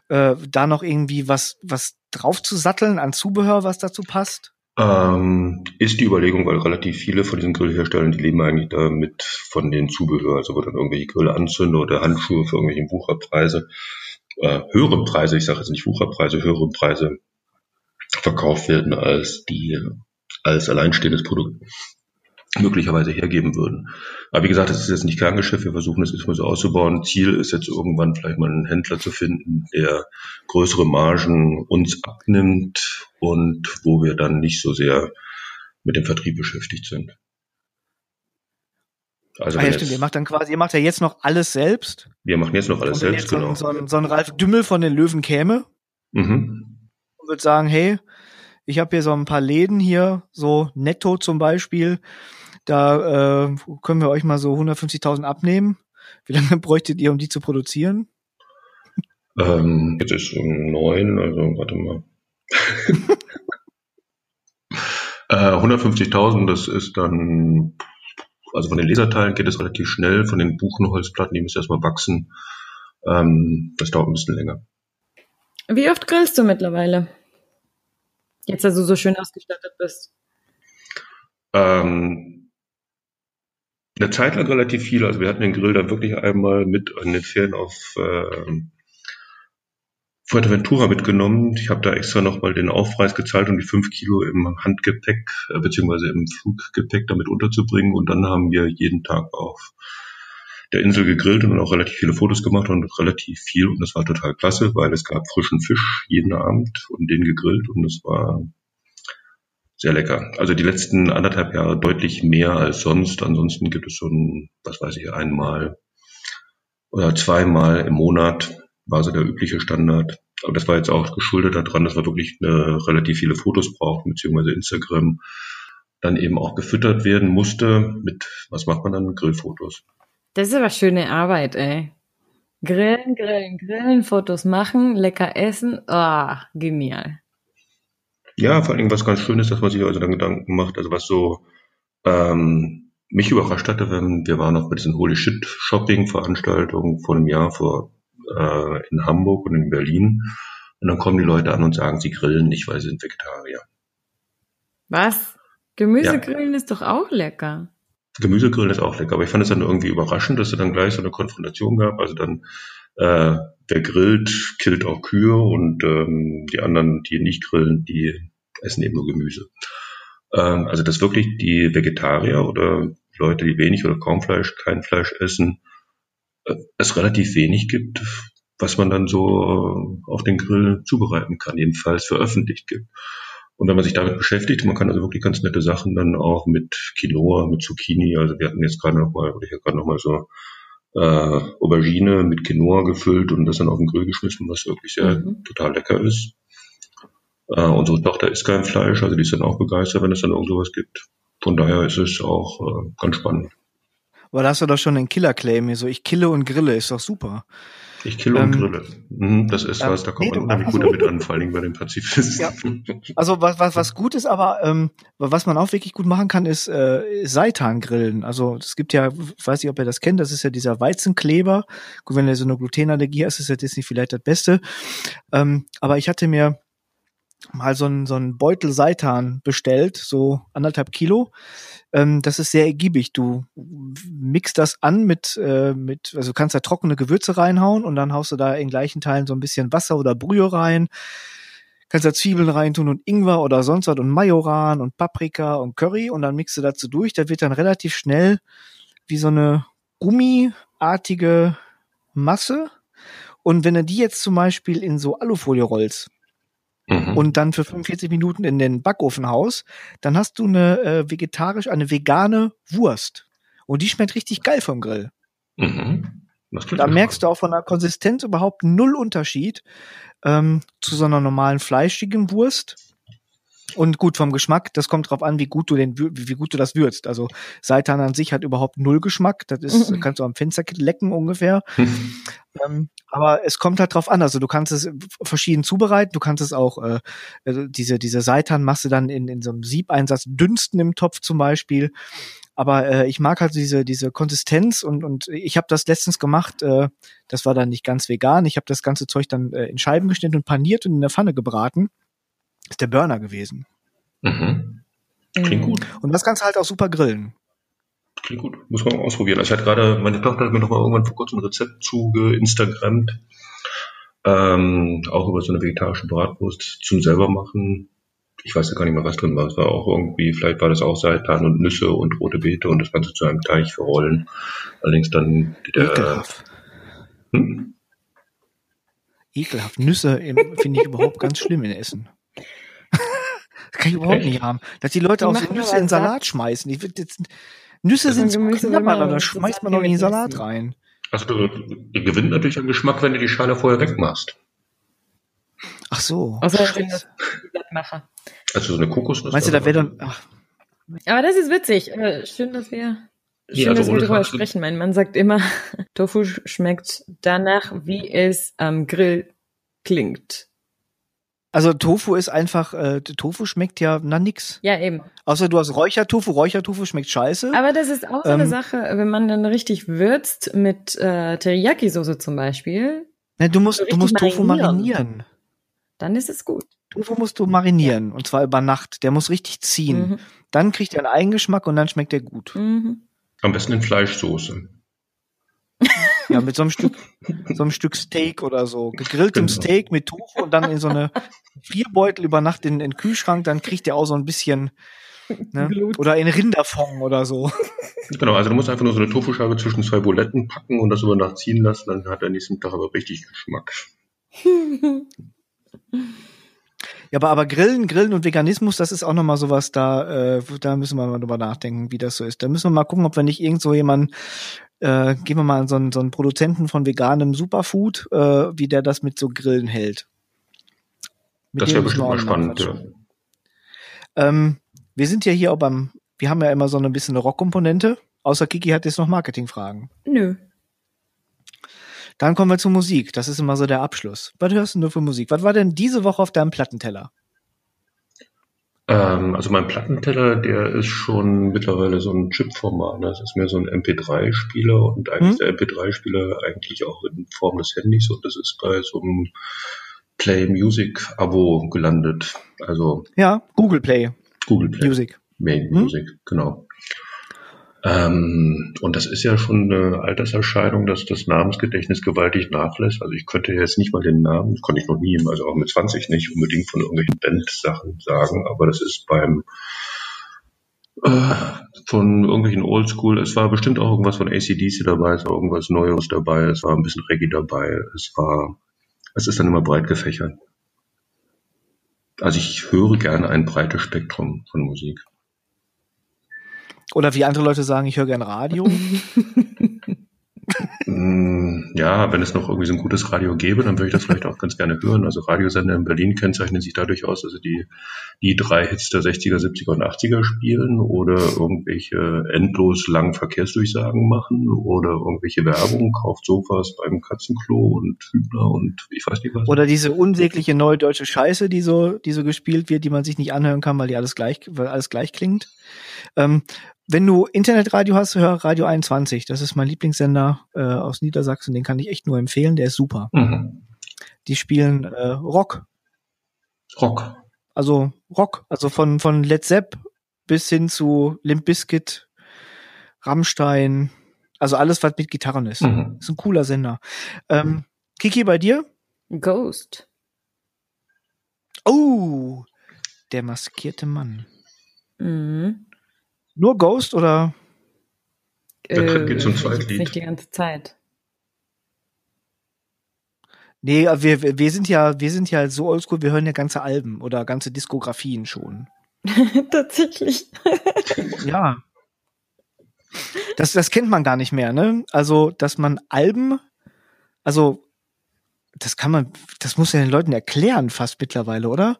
äh, da noch irgendwie was, was drauf zu satteln an Zubehör, was dazu passt? Ähm, ist die Überlegung, weil relativ viele von diesen Grillherstellern, die leben eigentlich damit von den Zubehör, also wo dann irgendwelche Grillanzünder oder Handschuhe für irgendwelche Wucherpreise, äh, höhere Preise, ich sage jetzt nicht Wucherpreise, höhere Preise verkauft werden als die als alleinstehendes Produkt möglicherweise hergeben würden. Aber wie gesagt, das ist jetzt nicht Kerngeschäft. Wir versuchen es jetzt mal so auszubauen. Ziel ist jetzt irgendwann vielleicht mal einen Händler zu finden, der größere Margen uns abnimmt und wo wir dann nicht so sehr mit dem Vertrieb beschäftigt sind. Also ah, ja, stimmt. Ihr macht dann quasi, ihr macht ja jetzt noch alles selbst. Wir machen jetzt noch alles selbst, genau. So ein, so ein Ralf Dümmel von den Löwen käme mhm. und würde sagen, hey, ich habe hier so ein paar Läden hier, so Netto zum Beispiel, da äh, können wir euch mal so 150.000 abnehmen. Wie lange *laughs* bräuchtet ihr, um die zu produzieren? Ähm, jetzt ist um neun, also warte mal. *laughs* *laughs* äh, 150.000, das ist dann, also von den Laserteilen geht es relativ schnell, von den Buchenholzplatten, die müssen erstmal wachsen. Ähm, das dauert ein bisschen länger. Wie oft grillst du mittlerweile? Jetzt, dass du so schön ausgestattet bist. Ähm, eine Zeit lang relativ viel. Also wir hatten den Grill da wirklich einmal mit an den Ferien auf äh, Fuerteventura mitgenommen. Ich habe da extra nochmal den Aufpreis gezahlt, um die fünf Kilo im Handgepäck äh, beziehungsweise im Fluggepäck damit unterzubringen. Und dann haben wir jeden Tag auf der Insel gegrillt und auch relativ viele Fotos gemacht und relativ viel. Und das war total klasse, weil es gab frischen Fisch jeden Abend und den gegrillt und das war sehr lecker. Also die letzten anderthalb Jahre deutlich mehr als sonst. Ansonsten gibt es so ein, was weiß ich, einmal oder zweimal im Monat war so der übliche Standard. Aber das war jetzt auch geschuldet daran, dass wir wirklich eine, relativ viele Fotos brauchten, beziehungsweise Instagram dann eben auch gefüttert werden musste mit, was macht man dann, Grillfotos. Das ist aber schöne Arbeit, ey. Grillen, grillen, grillen, Fotos machen, lecker essen, ah, oh, genial. Ja, vor allem was ganz schön ist, dass man sich also dann Gedanken macht, also was so ähm, mich überrascht hatte, wenn wir waren auch bei diesen Holy Shit Shopping Veranstaltungen vor einem Jahr vor äh, in Hamburg und in Berlin und dann kommen die Leute an und sagen, sie grillen nicht, weil sie sind Vegetarier. Was? Gemüsegrillen ja. ist doch auch lecker. Gemüsegrillen ist auch lecker, aber ich fand es dann irgendwie überraschend, dass es dann gleich so eine Konfrontation gab. Also dann äh, wer grillt, killt auch Kühe und ähm, die anderen, die nicht grillen, die essen eben nur Gemüse. Ähm, also dass wirklich die Vegetarier oder Leute, die wenig oder kaum Fleisch, kein Fleisch essen, es relativ wenig gibt, was man dann so auf den Grill zubereiten kann, jedenfalls veröffentlicht gibt. Und wenn man sich damit beschäftigt, man kann also wirklich ganz nette Sachen dann auch mit Quinoa, mit Zucchini, also wir hatten jetzt gerade noch mal, oder ich habe gerade noch mal so äh, Aubergine mit Quinoa gefüllt und das dann auf den Grill geschmissen, was wirklich sehr mhm. total lecker ist. Äh, unsere Tochter isst kein Fleisch, also die ist dann auch begeistert, wenn es dann irgend sowas gibt. Von daher ist es auch äh, ganz spannend. Aber da hast du doch schon einen Killer-Claim hier, so ich kille und grille, ist doch super. Ich kille und ähm, grille. Mhm, das ist ähm, was, da kommt nee, man unheimlich gut damit an, vor allen Dingen bei den Pazifisten. Ja. Also was, was, was gut ist, aber ähm, was man auch wirklich gut machen kann, ist äh, Seitan grillen. Also es gibt ja, weiß nicht, ob ihr das kennt, das ist ja dieser Weizenkleber. Gut, wenn ihr so eine Glutenallergie hast, ist ja das nicht vielleicht das Beste. Ähm, aber ich hatte mir mal so ein, so ein Beutel Seitan bestellt, so anderthalb Kilo. Ähm, das ist sehr ergiebig. Du mixt das an mit, äh, mit, also kannst da trockene Gewürze reinhauen und dann haust du da in gleichen Teilen so ein bisschen Wasser oder Brühe rein. Kannst da Zwiebeln reintun und Ingwer oder sonst was und Majoran und Paprika und Curry und dann mixt du dazu durch. Da wird dann relativ schnell wie so eine gummiartige Masse. Und wenn du die jetzt zum Beispiel in so Alufolie rollst, mhm. und dann für 45 Minuten in den Backofen haust, dann hast du eine äh, vegetarisch, eine vegane Wurst. Und die schmeckt richtig geil vom Grill. Mhm. Da merkst du auch von der Konsistenz überhaupt null Unterschied ähm, zu so einer normalen fleischigen Wurst. Und gut, vom Geschmack, das kommt drauf an, wie gut du den, wie gut du das würzt. Also Seitan an sich hat überhaupt null Geschmack. Das ist, mhm. kannst du am Fenster lecken ungefähr. ähm, aber es kommt halt drauf an. Also du kannst es verschieden zubereiten. Du kannst es auch, äh, also diese, diese Seitan machst du dann in, in so einem Siebeinsatz dünsten im Topf zum Beispiel. Aber äh, ich mag halt diese, diese Konsistenz und, und ich habe das letztens gemacht, äh, das war dann nicht ganz vegan. Ich habe das ganze Zeug dann äh, in Scheiben geschnitten und paniert und in der Pfanne gebraten ist der Burner gewesen. Mhm. Klingt mhm. gut. Und das kannst du halt auch super grillen. Klingt gut. Muss man mal ausprobieren. Ich hatte gerade, meine Tochter hat mir noch mal irgendwann vor kurzem ein Rezept zugeinstagrammt. Ähm, auch über so eine vegetarische Bratwurst zum selber machen. Ich weiß ja gar nicht mehr, was drin war. Es war auch irgendwie, vielleicht war das auch Seitan und Nüsse und rote Beete und das Ganze zu einem Teig verrollen. Allerdings dann der. Ekelhaft. Hm? Ekelhaft. Nüsse finde ich überhaupt ganz schlimm in Essen. Das kann ich überhaupt Echt? nicht haben. Dass die Leute die auch so Nüsse in Salat schmeißen. Ich jetzt, Nüsse sind so knapp, aber da schmeißt man doch nicht in Salat rein. Also du, du gewinnt natürlich an Geschmack, wenn du die Schale vorher wegmachst. Ach so. Also. Also so eine Kokosnuss. Meinst du, da wäre dann. Ach. Aber das ist witzig. Schön, dass wir Schön, ja, also dass wir darüber sprechen. Mein Mann sagt immer, *laughs* Tofu schmeckt danach, wie es am Grill klingt. Also Tofu ist einfach, äh, Tofu schmeckt ja na nix. Ja, eben. Außer du hast Räuchertofu, Räuchertofu schmeckt scheiße. Aber das ist auch so eine ähm, Sache, wenn man dann richtig würzt mit äh, Teriyaki-Soße zum Beispiel. Ne, du musst, du musst Tofu marinieren. Dann ist es gut. Tofu musst du marinieren und zwar über Nacht. Der muss richtig ziehen. Mhm. Dann kriegt er einen Eigengeschmack und dann schmeckt er gut. Mhm. Am besten in Fleischsoße. *laughs* Ja, mit so einem Stück, so einem Stück Steak oder so. Gegrilltem genau. Steak mit Tofu und dann in so eine Vierbeutel über Nacht in, in den Kühlschrank, dann kriegt der auch so ein bisschen, ne? Oder in Rinderfond oder so. Genau, also du musst einfach nur so eine Tofuscheibe zwischen zwei Buletten packen und das über Nacht ziehen lassen, dann hat er nächsten Tag aber richtig Geschmack. *laughs* Ja, aber, aber Grillen, Grillen und Veganismus, das ist auch nochmal sowas, da, äh, da müssen wir mal drüber nachdenken, wie das so ist. Da müssen wir mal gucken, ob wir nicht irgend so jemanden äh, gehen wir mal an so einen, so einen Produzenten von veganem Superfood, äh, wie der das mit so Grillen hält. Mit das wäre bestimmt mal spannend, ja. Ähm, wir sind ja hier auch beim, wir haben ja immer so ein bisschen eine Rockkomponente. Außer Kiki hat jetzt noch Marketingfragen. Nö. Dann kommen wir zur Musik. Das ist immer so der Abschluss. Was hörst du für Musik? Was war denn diese Woche auf deinem Plattenteller? Ähm, also mein Plattenteller, der ist schon mittlerweile so ein Chip-Format. Ne? Das ist mehr so ein MP3-Spieler und eigentlich hm? der MP3-Spieler eigentlich auch in Form des Handys und das ist bei so einem Play Music Abo gelandet. Also ja, Google Play. Google Play. Music. Main hm? Music, genau. Ähm, und das ist ja schon eine Alterserscheinung, dass das Namensgedächtnis gewaltig nachlässt. Also ich könnte jetzt nicht mal den Namen, konnte ich noch nie, also auch mit 20 nicht unbedingt von irgendwelchen Bandsachen sagen, aber das ist beim äh, von irgendwelchen Oldschool, es war bestimmt auch irgendwas von ACDC dabei, es war irgendwas Neues dabei, es war ein bisschen Reggae dabei, es war, es ist dann immer breit gefächert. Also ich höre gerne ein breites Spektrum von Musik. Oder wie andere Leute sagen, ich höre gern Radio. *laughs* Mm, ja, wenn es noch irgendwie so ein gutes Radio gäbe, dann würde ich das vielleicht auch ganz gerne hören. Also Radiosender in Berlin kennzeichnen sich dadurch aus, dass sie die, die drei Hits der 60er, 70er und 80er spielen oder irgendwelche endlos langen Verkehrsdurchsagen machen oder irgendwelche Werbung, kauft Sofas beim Katzenklo und Hübner und ich weiß nicht was. Oder diese unsägliche neue deutsche Scheiße, die so, die so gespielt wird, die man sich nicht anhören kann, weil die alles gleich, weil alles gleich klingt. Ähm, wenn du Internetradio hast, hör Radio 21. Das ist mein Lieblingssender äh, aus Niedersachsen. Den kann ich echt nur empfehlen. Der ist super. Mhm. Die spielen äh, Rock. Rock. Also Rock. Also von, von Led Zepp bis hin zu Limp Bizkit, Rammstein. Also alles, was mit Gitarren ist. Mhm. Ist ein cooler Sender. Ähm, Kiki, bei dir? Ghost. Oh, der maskierte Mann. Mhm. Nur Ghost oder? Äh, geht zum Zweitlied. Nicht die ganze Zeit. Nee, wir, wir sind ja, wir sind ja so oldschool, wir hören ja ganze Alben oder ganze Diskografien schon. *laughs* Tatsächlich. *laughs* ja. Das, das kennt man gar nicht mehr, ne? Also, dass man Alben, also, das kann man, das muss ja den Leuten erklären fast mittlerweile, oder?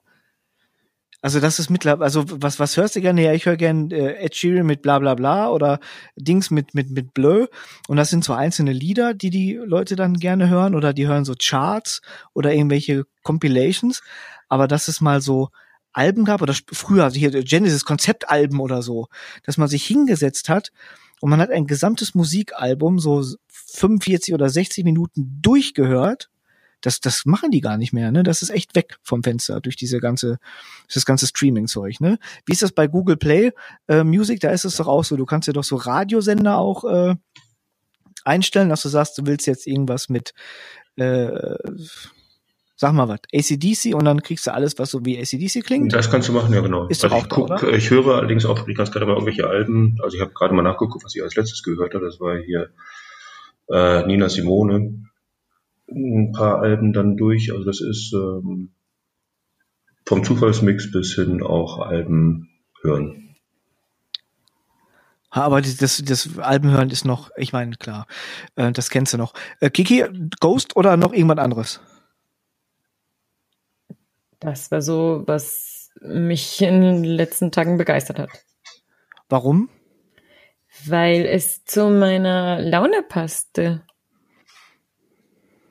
Also das ist mittlerweile, also was, was hörst du gerne? Ja, ich höre gerne äh, Ed Sheeran mit bla bla bla oder Dings mit, mit, mit Bleu. Und das sind so einzelne Lieder, die die Leute dann gerne hören oder die hören so Charts oder irgendwelche Compilations. Aber dass es mal so Alben gab oder früher, also hier Genesis Konzeptalben oder so, dass man sich hingesetzt hat und man hat ein gesamtes Musikalbum so 45 oder 60 Minuten durchgehört das, das machen die gar nicht mehr, ne? Das ist echt weg vom Fenster durch diese ganze, das ganze Streaming-Zeug, ne? Wie ist das bei Google Play äh, Music? Da ist es doch auch so, du kannst ja doch so Radiosender auch äh, einstellen, dass du sagst, du willst jetzt irgendwas mit äh, sag mal was, ACDC und dann kriegst du alles, was so wie ACDC klingt. Das kannst du machen, ja genau. Ist also auch ich, guck, da, ich höre allerdings auch ganz gerade mal irgendwelche Alben, also ich habe gerade mal nachgeguckt, was ich als letztes gehört habe, das war hier äh, Nina Simone ein paar Alben dann durch. Also das ist ähm, vom Zufallsmix bis hin auch Alben hören. Aber das, das, Alben hören ist noch, ich meine, klar, äh, das kennst du noch. Äh, Kiki, Ghost oder noch irgendwas anderes? Das war so, was mich in den letzten Tagen begeistert hat. Warum? Weil es zu meiner Laune passte.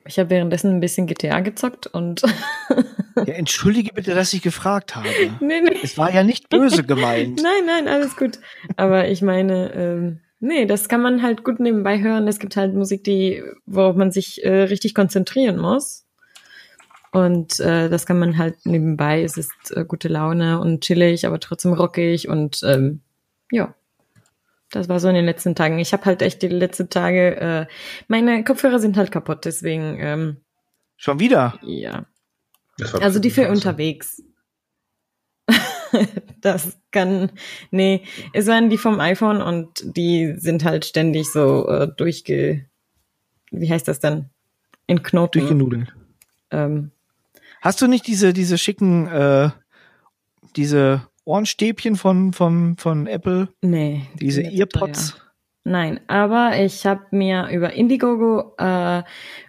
Ich habe währenddessen ein bisschen GTA gezockt und. *laughs* ja, entschuldige bitte, dass ich gefragt habe. *laughs* Nee, nee. Es war ja nicht böse gemeint. *laughs* nein, nein, alles gut. Aber ich meine, ähm, nee, das kann man halt gut nebenbei hören. Es gibt halt Musik, die, worauf man sich äh, richtig konzentrieren muss. Und äh, das kann man halt nebenbei. Es ist äh, gute Laune und chillig, aber trotzdem rockig und ähm, ja, das war so in den letzten Tagen. Ich habe halt echt die letzten Tage, äh, meine Kopfhörer sind halt kaputt, deswegen. Ähm, Schon wieder? Ja. Also die für unterwegs. *laughs* das kann, nee, es waren die vom iPhone und die sind halt ständig so äh, durchge, wie heißt das dann? In Knoten. Durchgenudelt. Ähm, Hast du nicht diese, diese schicken, äh, diese Ohrenstäbchen von, von, von Apple? Nee. Diese Earpods? Teuer. Nein, aber ich habe mir über Indiegogo äh,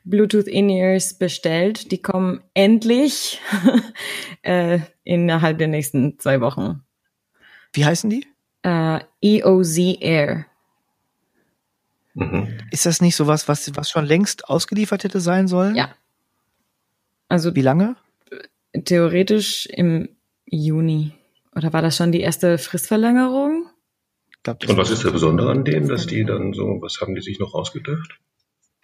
Bluetooth In-Ears bestellt. Die kommen endlich *laughs* äh, innerhalb der nächsten zwei Wochen. Wie heißen die? Äh, EOZ Air. Mhm. Ist das nicht sowas, was, was schon längst ausgeliefert hätte sein sollen? Ja. Also wie lange? Theoretisch im Juni. Oder war das schon die erste Fristverlängerung? Glaub, Und was ist der Besondere an denen, dass die dann so, was haben die sich noch ausgedacht?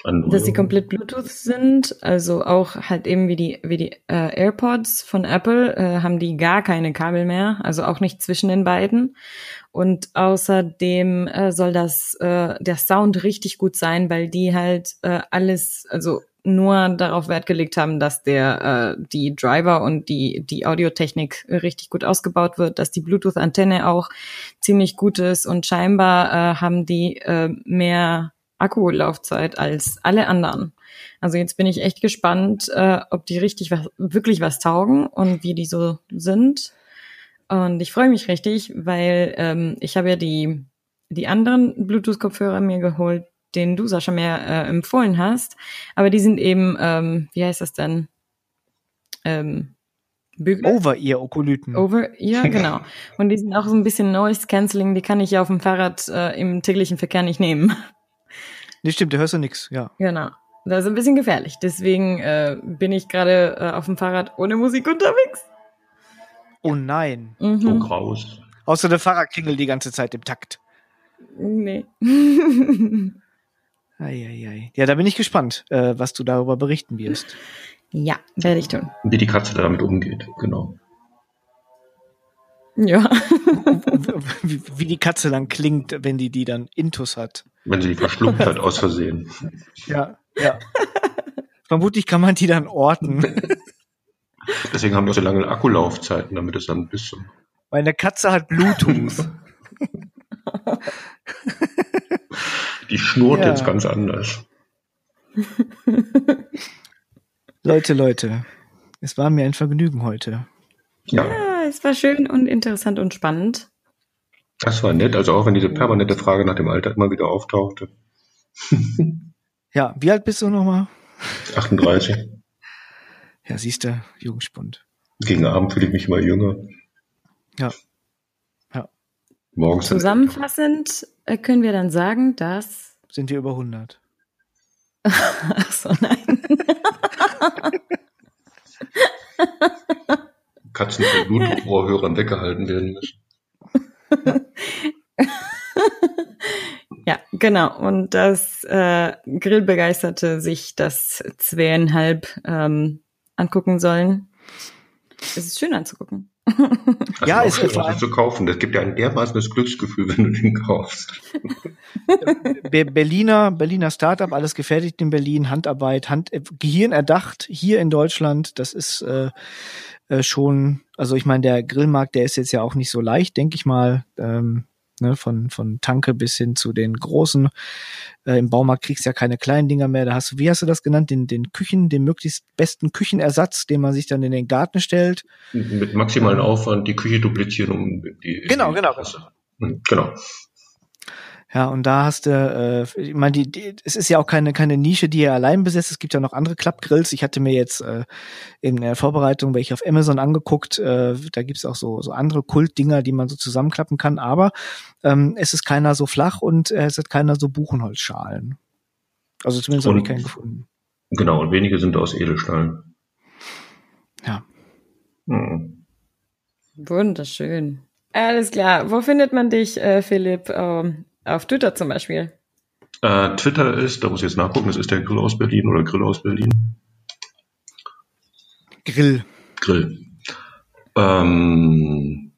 An dass sie komplett Bluetooth sind, also auch halt eben wie die wie die äh, AirPods von Apple äh, haben die gar keine Kabel mehr, also auch nicht zwischen den beiden. Und außerdem äh, soll das äh, der Sound richtig gut sein, weil die halt äh, alles, also nur darauf Wert gelegt haben, dass der äh, die Driver und die die Audiotechnik richtig gut ausgebaut wird, dass die Bluetooth-Antenne auch ziemlich gut ist und scheinbar äh, haben die äh, mehr Akkulaufzeit als alle anderen. Also jetzt bin ich echt gespannt, äh, ob die richtig was, wirklich was taugen und wie die so sind. Und ich freue mich richtig, weil ähm, ich habe ja die die anderen Bluetooth-Kopfhörer mir geholt, den du, Sascha, mir äh, empfohlen hast. Aber die sind eben, ähm, wie heißt das denn? Ähm, Bügel? Over-Ear-Okolyten. Over-Ear, *laughs* genau. Und die sind auch so ein bisschen Noise-Canceling, die kann ich ja auf dem Fahrrad äh, im täglichen Verkehr nicht nehmen. Nee, stimmt, da hörst du nix, ja. Genau. Das ist ein bisschen gefährlich. Deswegen äh, bin ich gerade äh, auf dem Fahrrad ohne Musik unterwegs. Oh nein. Mhm. So graus. Außer der Fahrrad klingelt die ganze Zeit im Takt. Nee. *laughs* Eieiei. Ja, da bin ich gespannt, äh, was du darüber berichten wirst. Ja, werde ich tun. Wie die Katze damit umgeht, genau. Ja. *laughs* wie, wie, die Katze dann klingt, wenn die die dann Intus hat. Wenn sie die verschluckt hat, aus Versehen. Ja, ja. Vermutlich kann man die dann orten. Deswegen haben wir so lange Akkulaufzeiten, damit es dann bis zum. Meine Katze hat Bluetooth. *laughs* die schnurrt ja. jetzt ganz anders. *laughs* Leute, Leute, es war mir ein Vergnügen heute. Ja. ja, es war schön und interessant und spannend. Das war nett, also auch wenn diese permanente Frage nach dem Alter immer wieder auftauchte. *laughs* ja, wie alt bist du nochmal? 38. Ja, siehst du, Jungspund. Gegen Abend fühle ich mich immer jünger. Ja. Morgens. Zusammenfassend äh, können wir dann sagen, dass. Sind wir über 100. *laughs* Ach so, nein. *laughs* Katzen von Bluetooth-Ohrhörern weggehalten werden müssen. *laughs* ja, genau. Und das äh, Grillbegeisterte sich das zweieinhalb ähm, angucken sollen. Es ist schön anzugucken. Das ja, ist schön, auch zu kaufen. Das gibt ja ein dermaßenes Glücksgefühl, *laughs* wenn du den kaufst. Berliner, Berliner Startup, alles gefertigt in Berlin, Handarbeit, Hand, äh, Gehirn erdacht hier in Deutschland. Das ist äh, äh, schon, also ich meine, der Grillmarkt, der ist jetzt ja auch nicht so leicht, denke ich mal. Ähm, ne, von, von Tanke bis hin zu den großen. Äh, Im Baumarkt kriegst du ja keine kleinen Dinger mehr. Da hast du, wie hast du das genannt, den, den Küchen, den möglichst besten Küchenersatz, den man sich dann in den Garten stellt. Mit maximalen Aufwand die Küche duplizieren, um die. Genau, die genau. Genau. genau. Ja, und da hast du, äh, ich meine, die, die, es ist ja auch keine, keine Nische, die er allein besetzt. Es gibt ja noch andere Klappgrills. Ich hatte mir jetzt äh, in der Vorbereitung welche auf Amazon angeguckt. Äh, da gibt's auch so, so andere Kultdinger, die man so zusammenklappen kann. Aber ähm, es ist keiner so flach und äh, es hat keiner so Buchenholzschalen. Also zumindest habe ich keinen gefunden. Genau, und wenige sind aus Edelstahl. Ja. Hm. Wunderschön. Alles klar. Wo findet man dich, äh, Philipp? Ähm, auf Twitter zum Beispiel. Äh, Twitter ist, da muss ich jetzt nachgucken, das ist der Grill aus Berlin oder Grill aus Berlin. Grill. Grill. Ähm,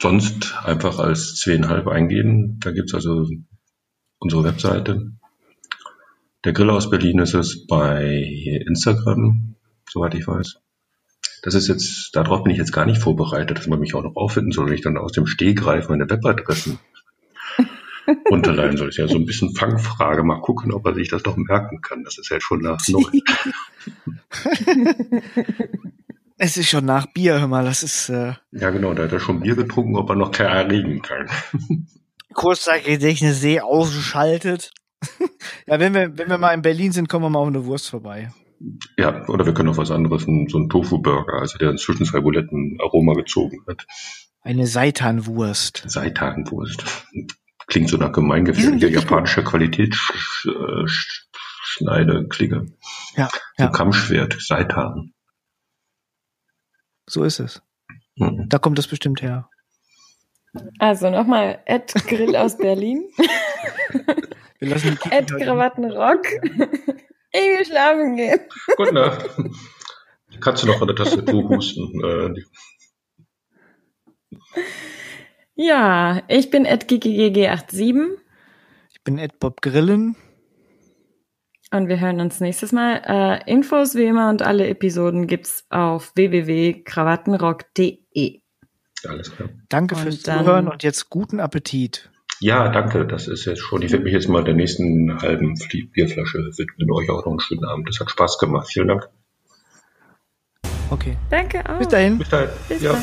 sonst einfach als zweieinhalb eingeben. Da gibt's also unsere Webseite. Der Grill aus Berlin ist es bei Instagram, soweit ich weiß. Das ist jetzt, darauf bin ich jetzt gar nicht vorbereitet, dass man mich auch noch auffinden soll, wenn ich dann aus dem Stehgreif meine Webadressen runterladen soll. Ist ja so ein bisschen Fangfrage. Mal gucken, ob er sich das doch merken kann. Das ist ja schon nach *laughs* neun. es ist schon nach Bier, hör mal, das ist. Äh ja, genau, da hat er schon Bier getrunken, ob er noch kein erregen kann. Kurzzeitgedächtnis See ausgeschaltet. ja, wenn wir, wenn wir mal in Berlin sind, kommen wir mal auf eine Wurst vorbei. Ja, oder wir können auch was anderes, so einen Tofu-Burger, also der inzwischen zwei Buletten Aroma gezogen hat. Eine Seitanwurst. Seitanwurst. Klingt so nach gemeingefährlicher japanischer Qualitätsschneideklinge. Ja, so ja. Kammschwert, Seitan. So ist es. Mhm. Da kommt das bestimmt her. Also nochmal, Ed Grill aus Berlin. Wir lassen Ed Krawattenrock. Ich will schlafen gehen. Gute Nacht. Kannst du noch an der Tastatur husten? Ja, ich bin edggg87. Ich bin Bob Grillen. Und wir hören uns nächstes Mal. Äh, Infos wie immer und alle Episoden gibt's auf www.krawattenrock.de. Alles klar. Danke und fürs Zuhören und jetzt guten Appetit. Ja, danke. Das ist jetzt schon. Ich werde mich jetzt mal der nächsten halben Bierflasche widmen. Euch auch noch einen schönen Abend. Das hat Spaß gemacht. Vielen Dank. Okay. Danke auch. Bis dahin. Bis dahin. Bis ja. dann.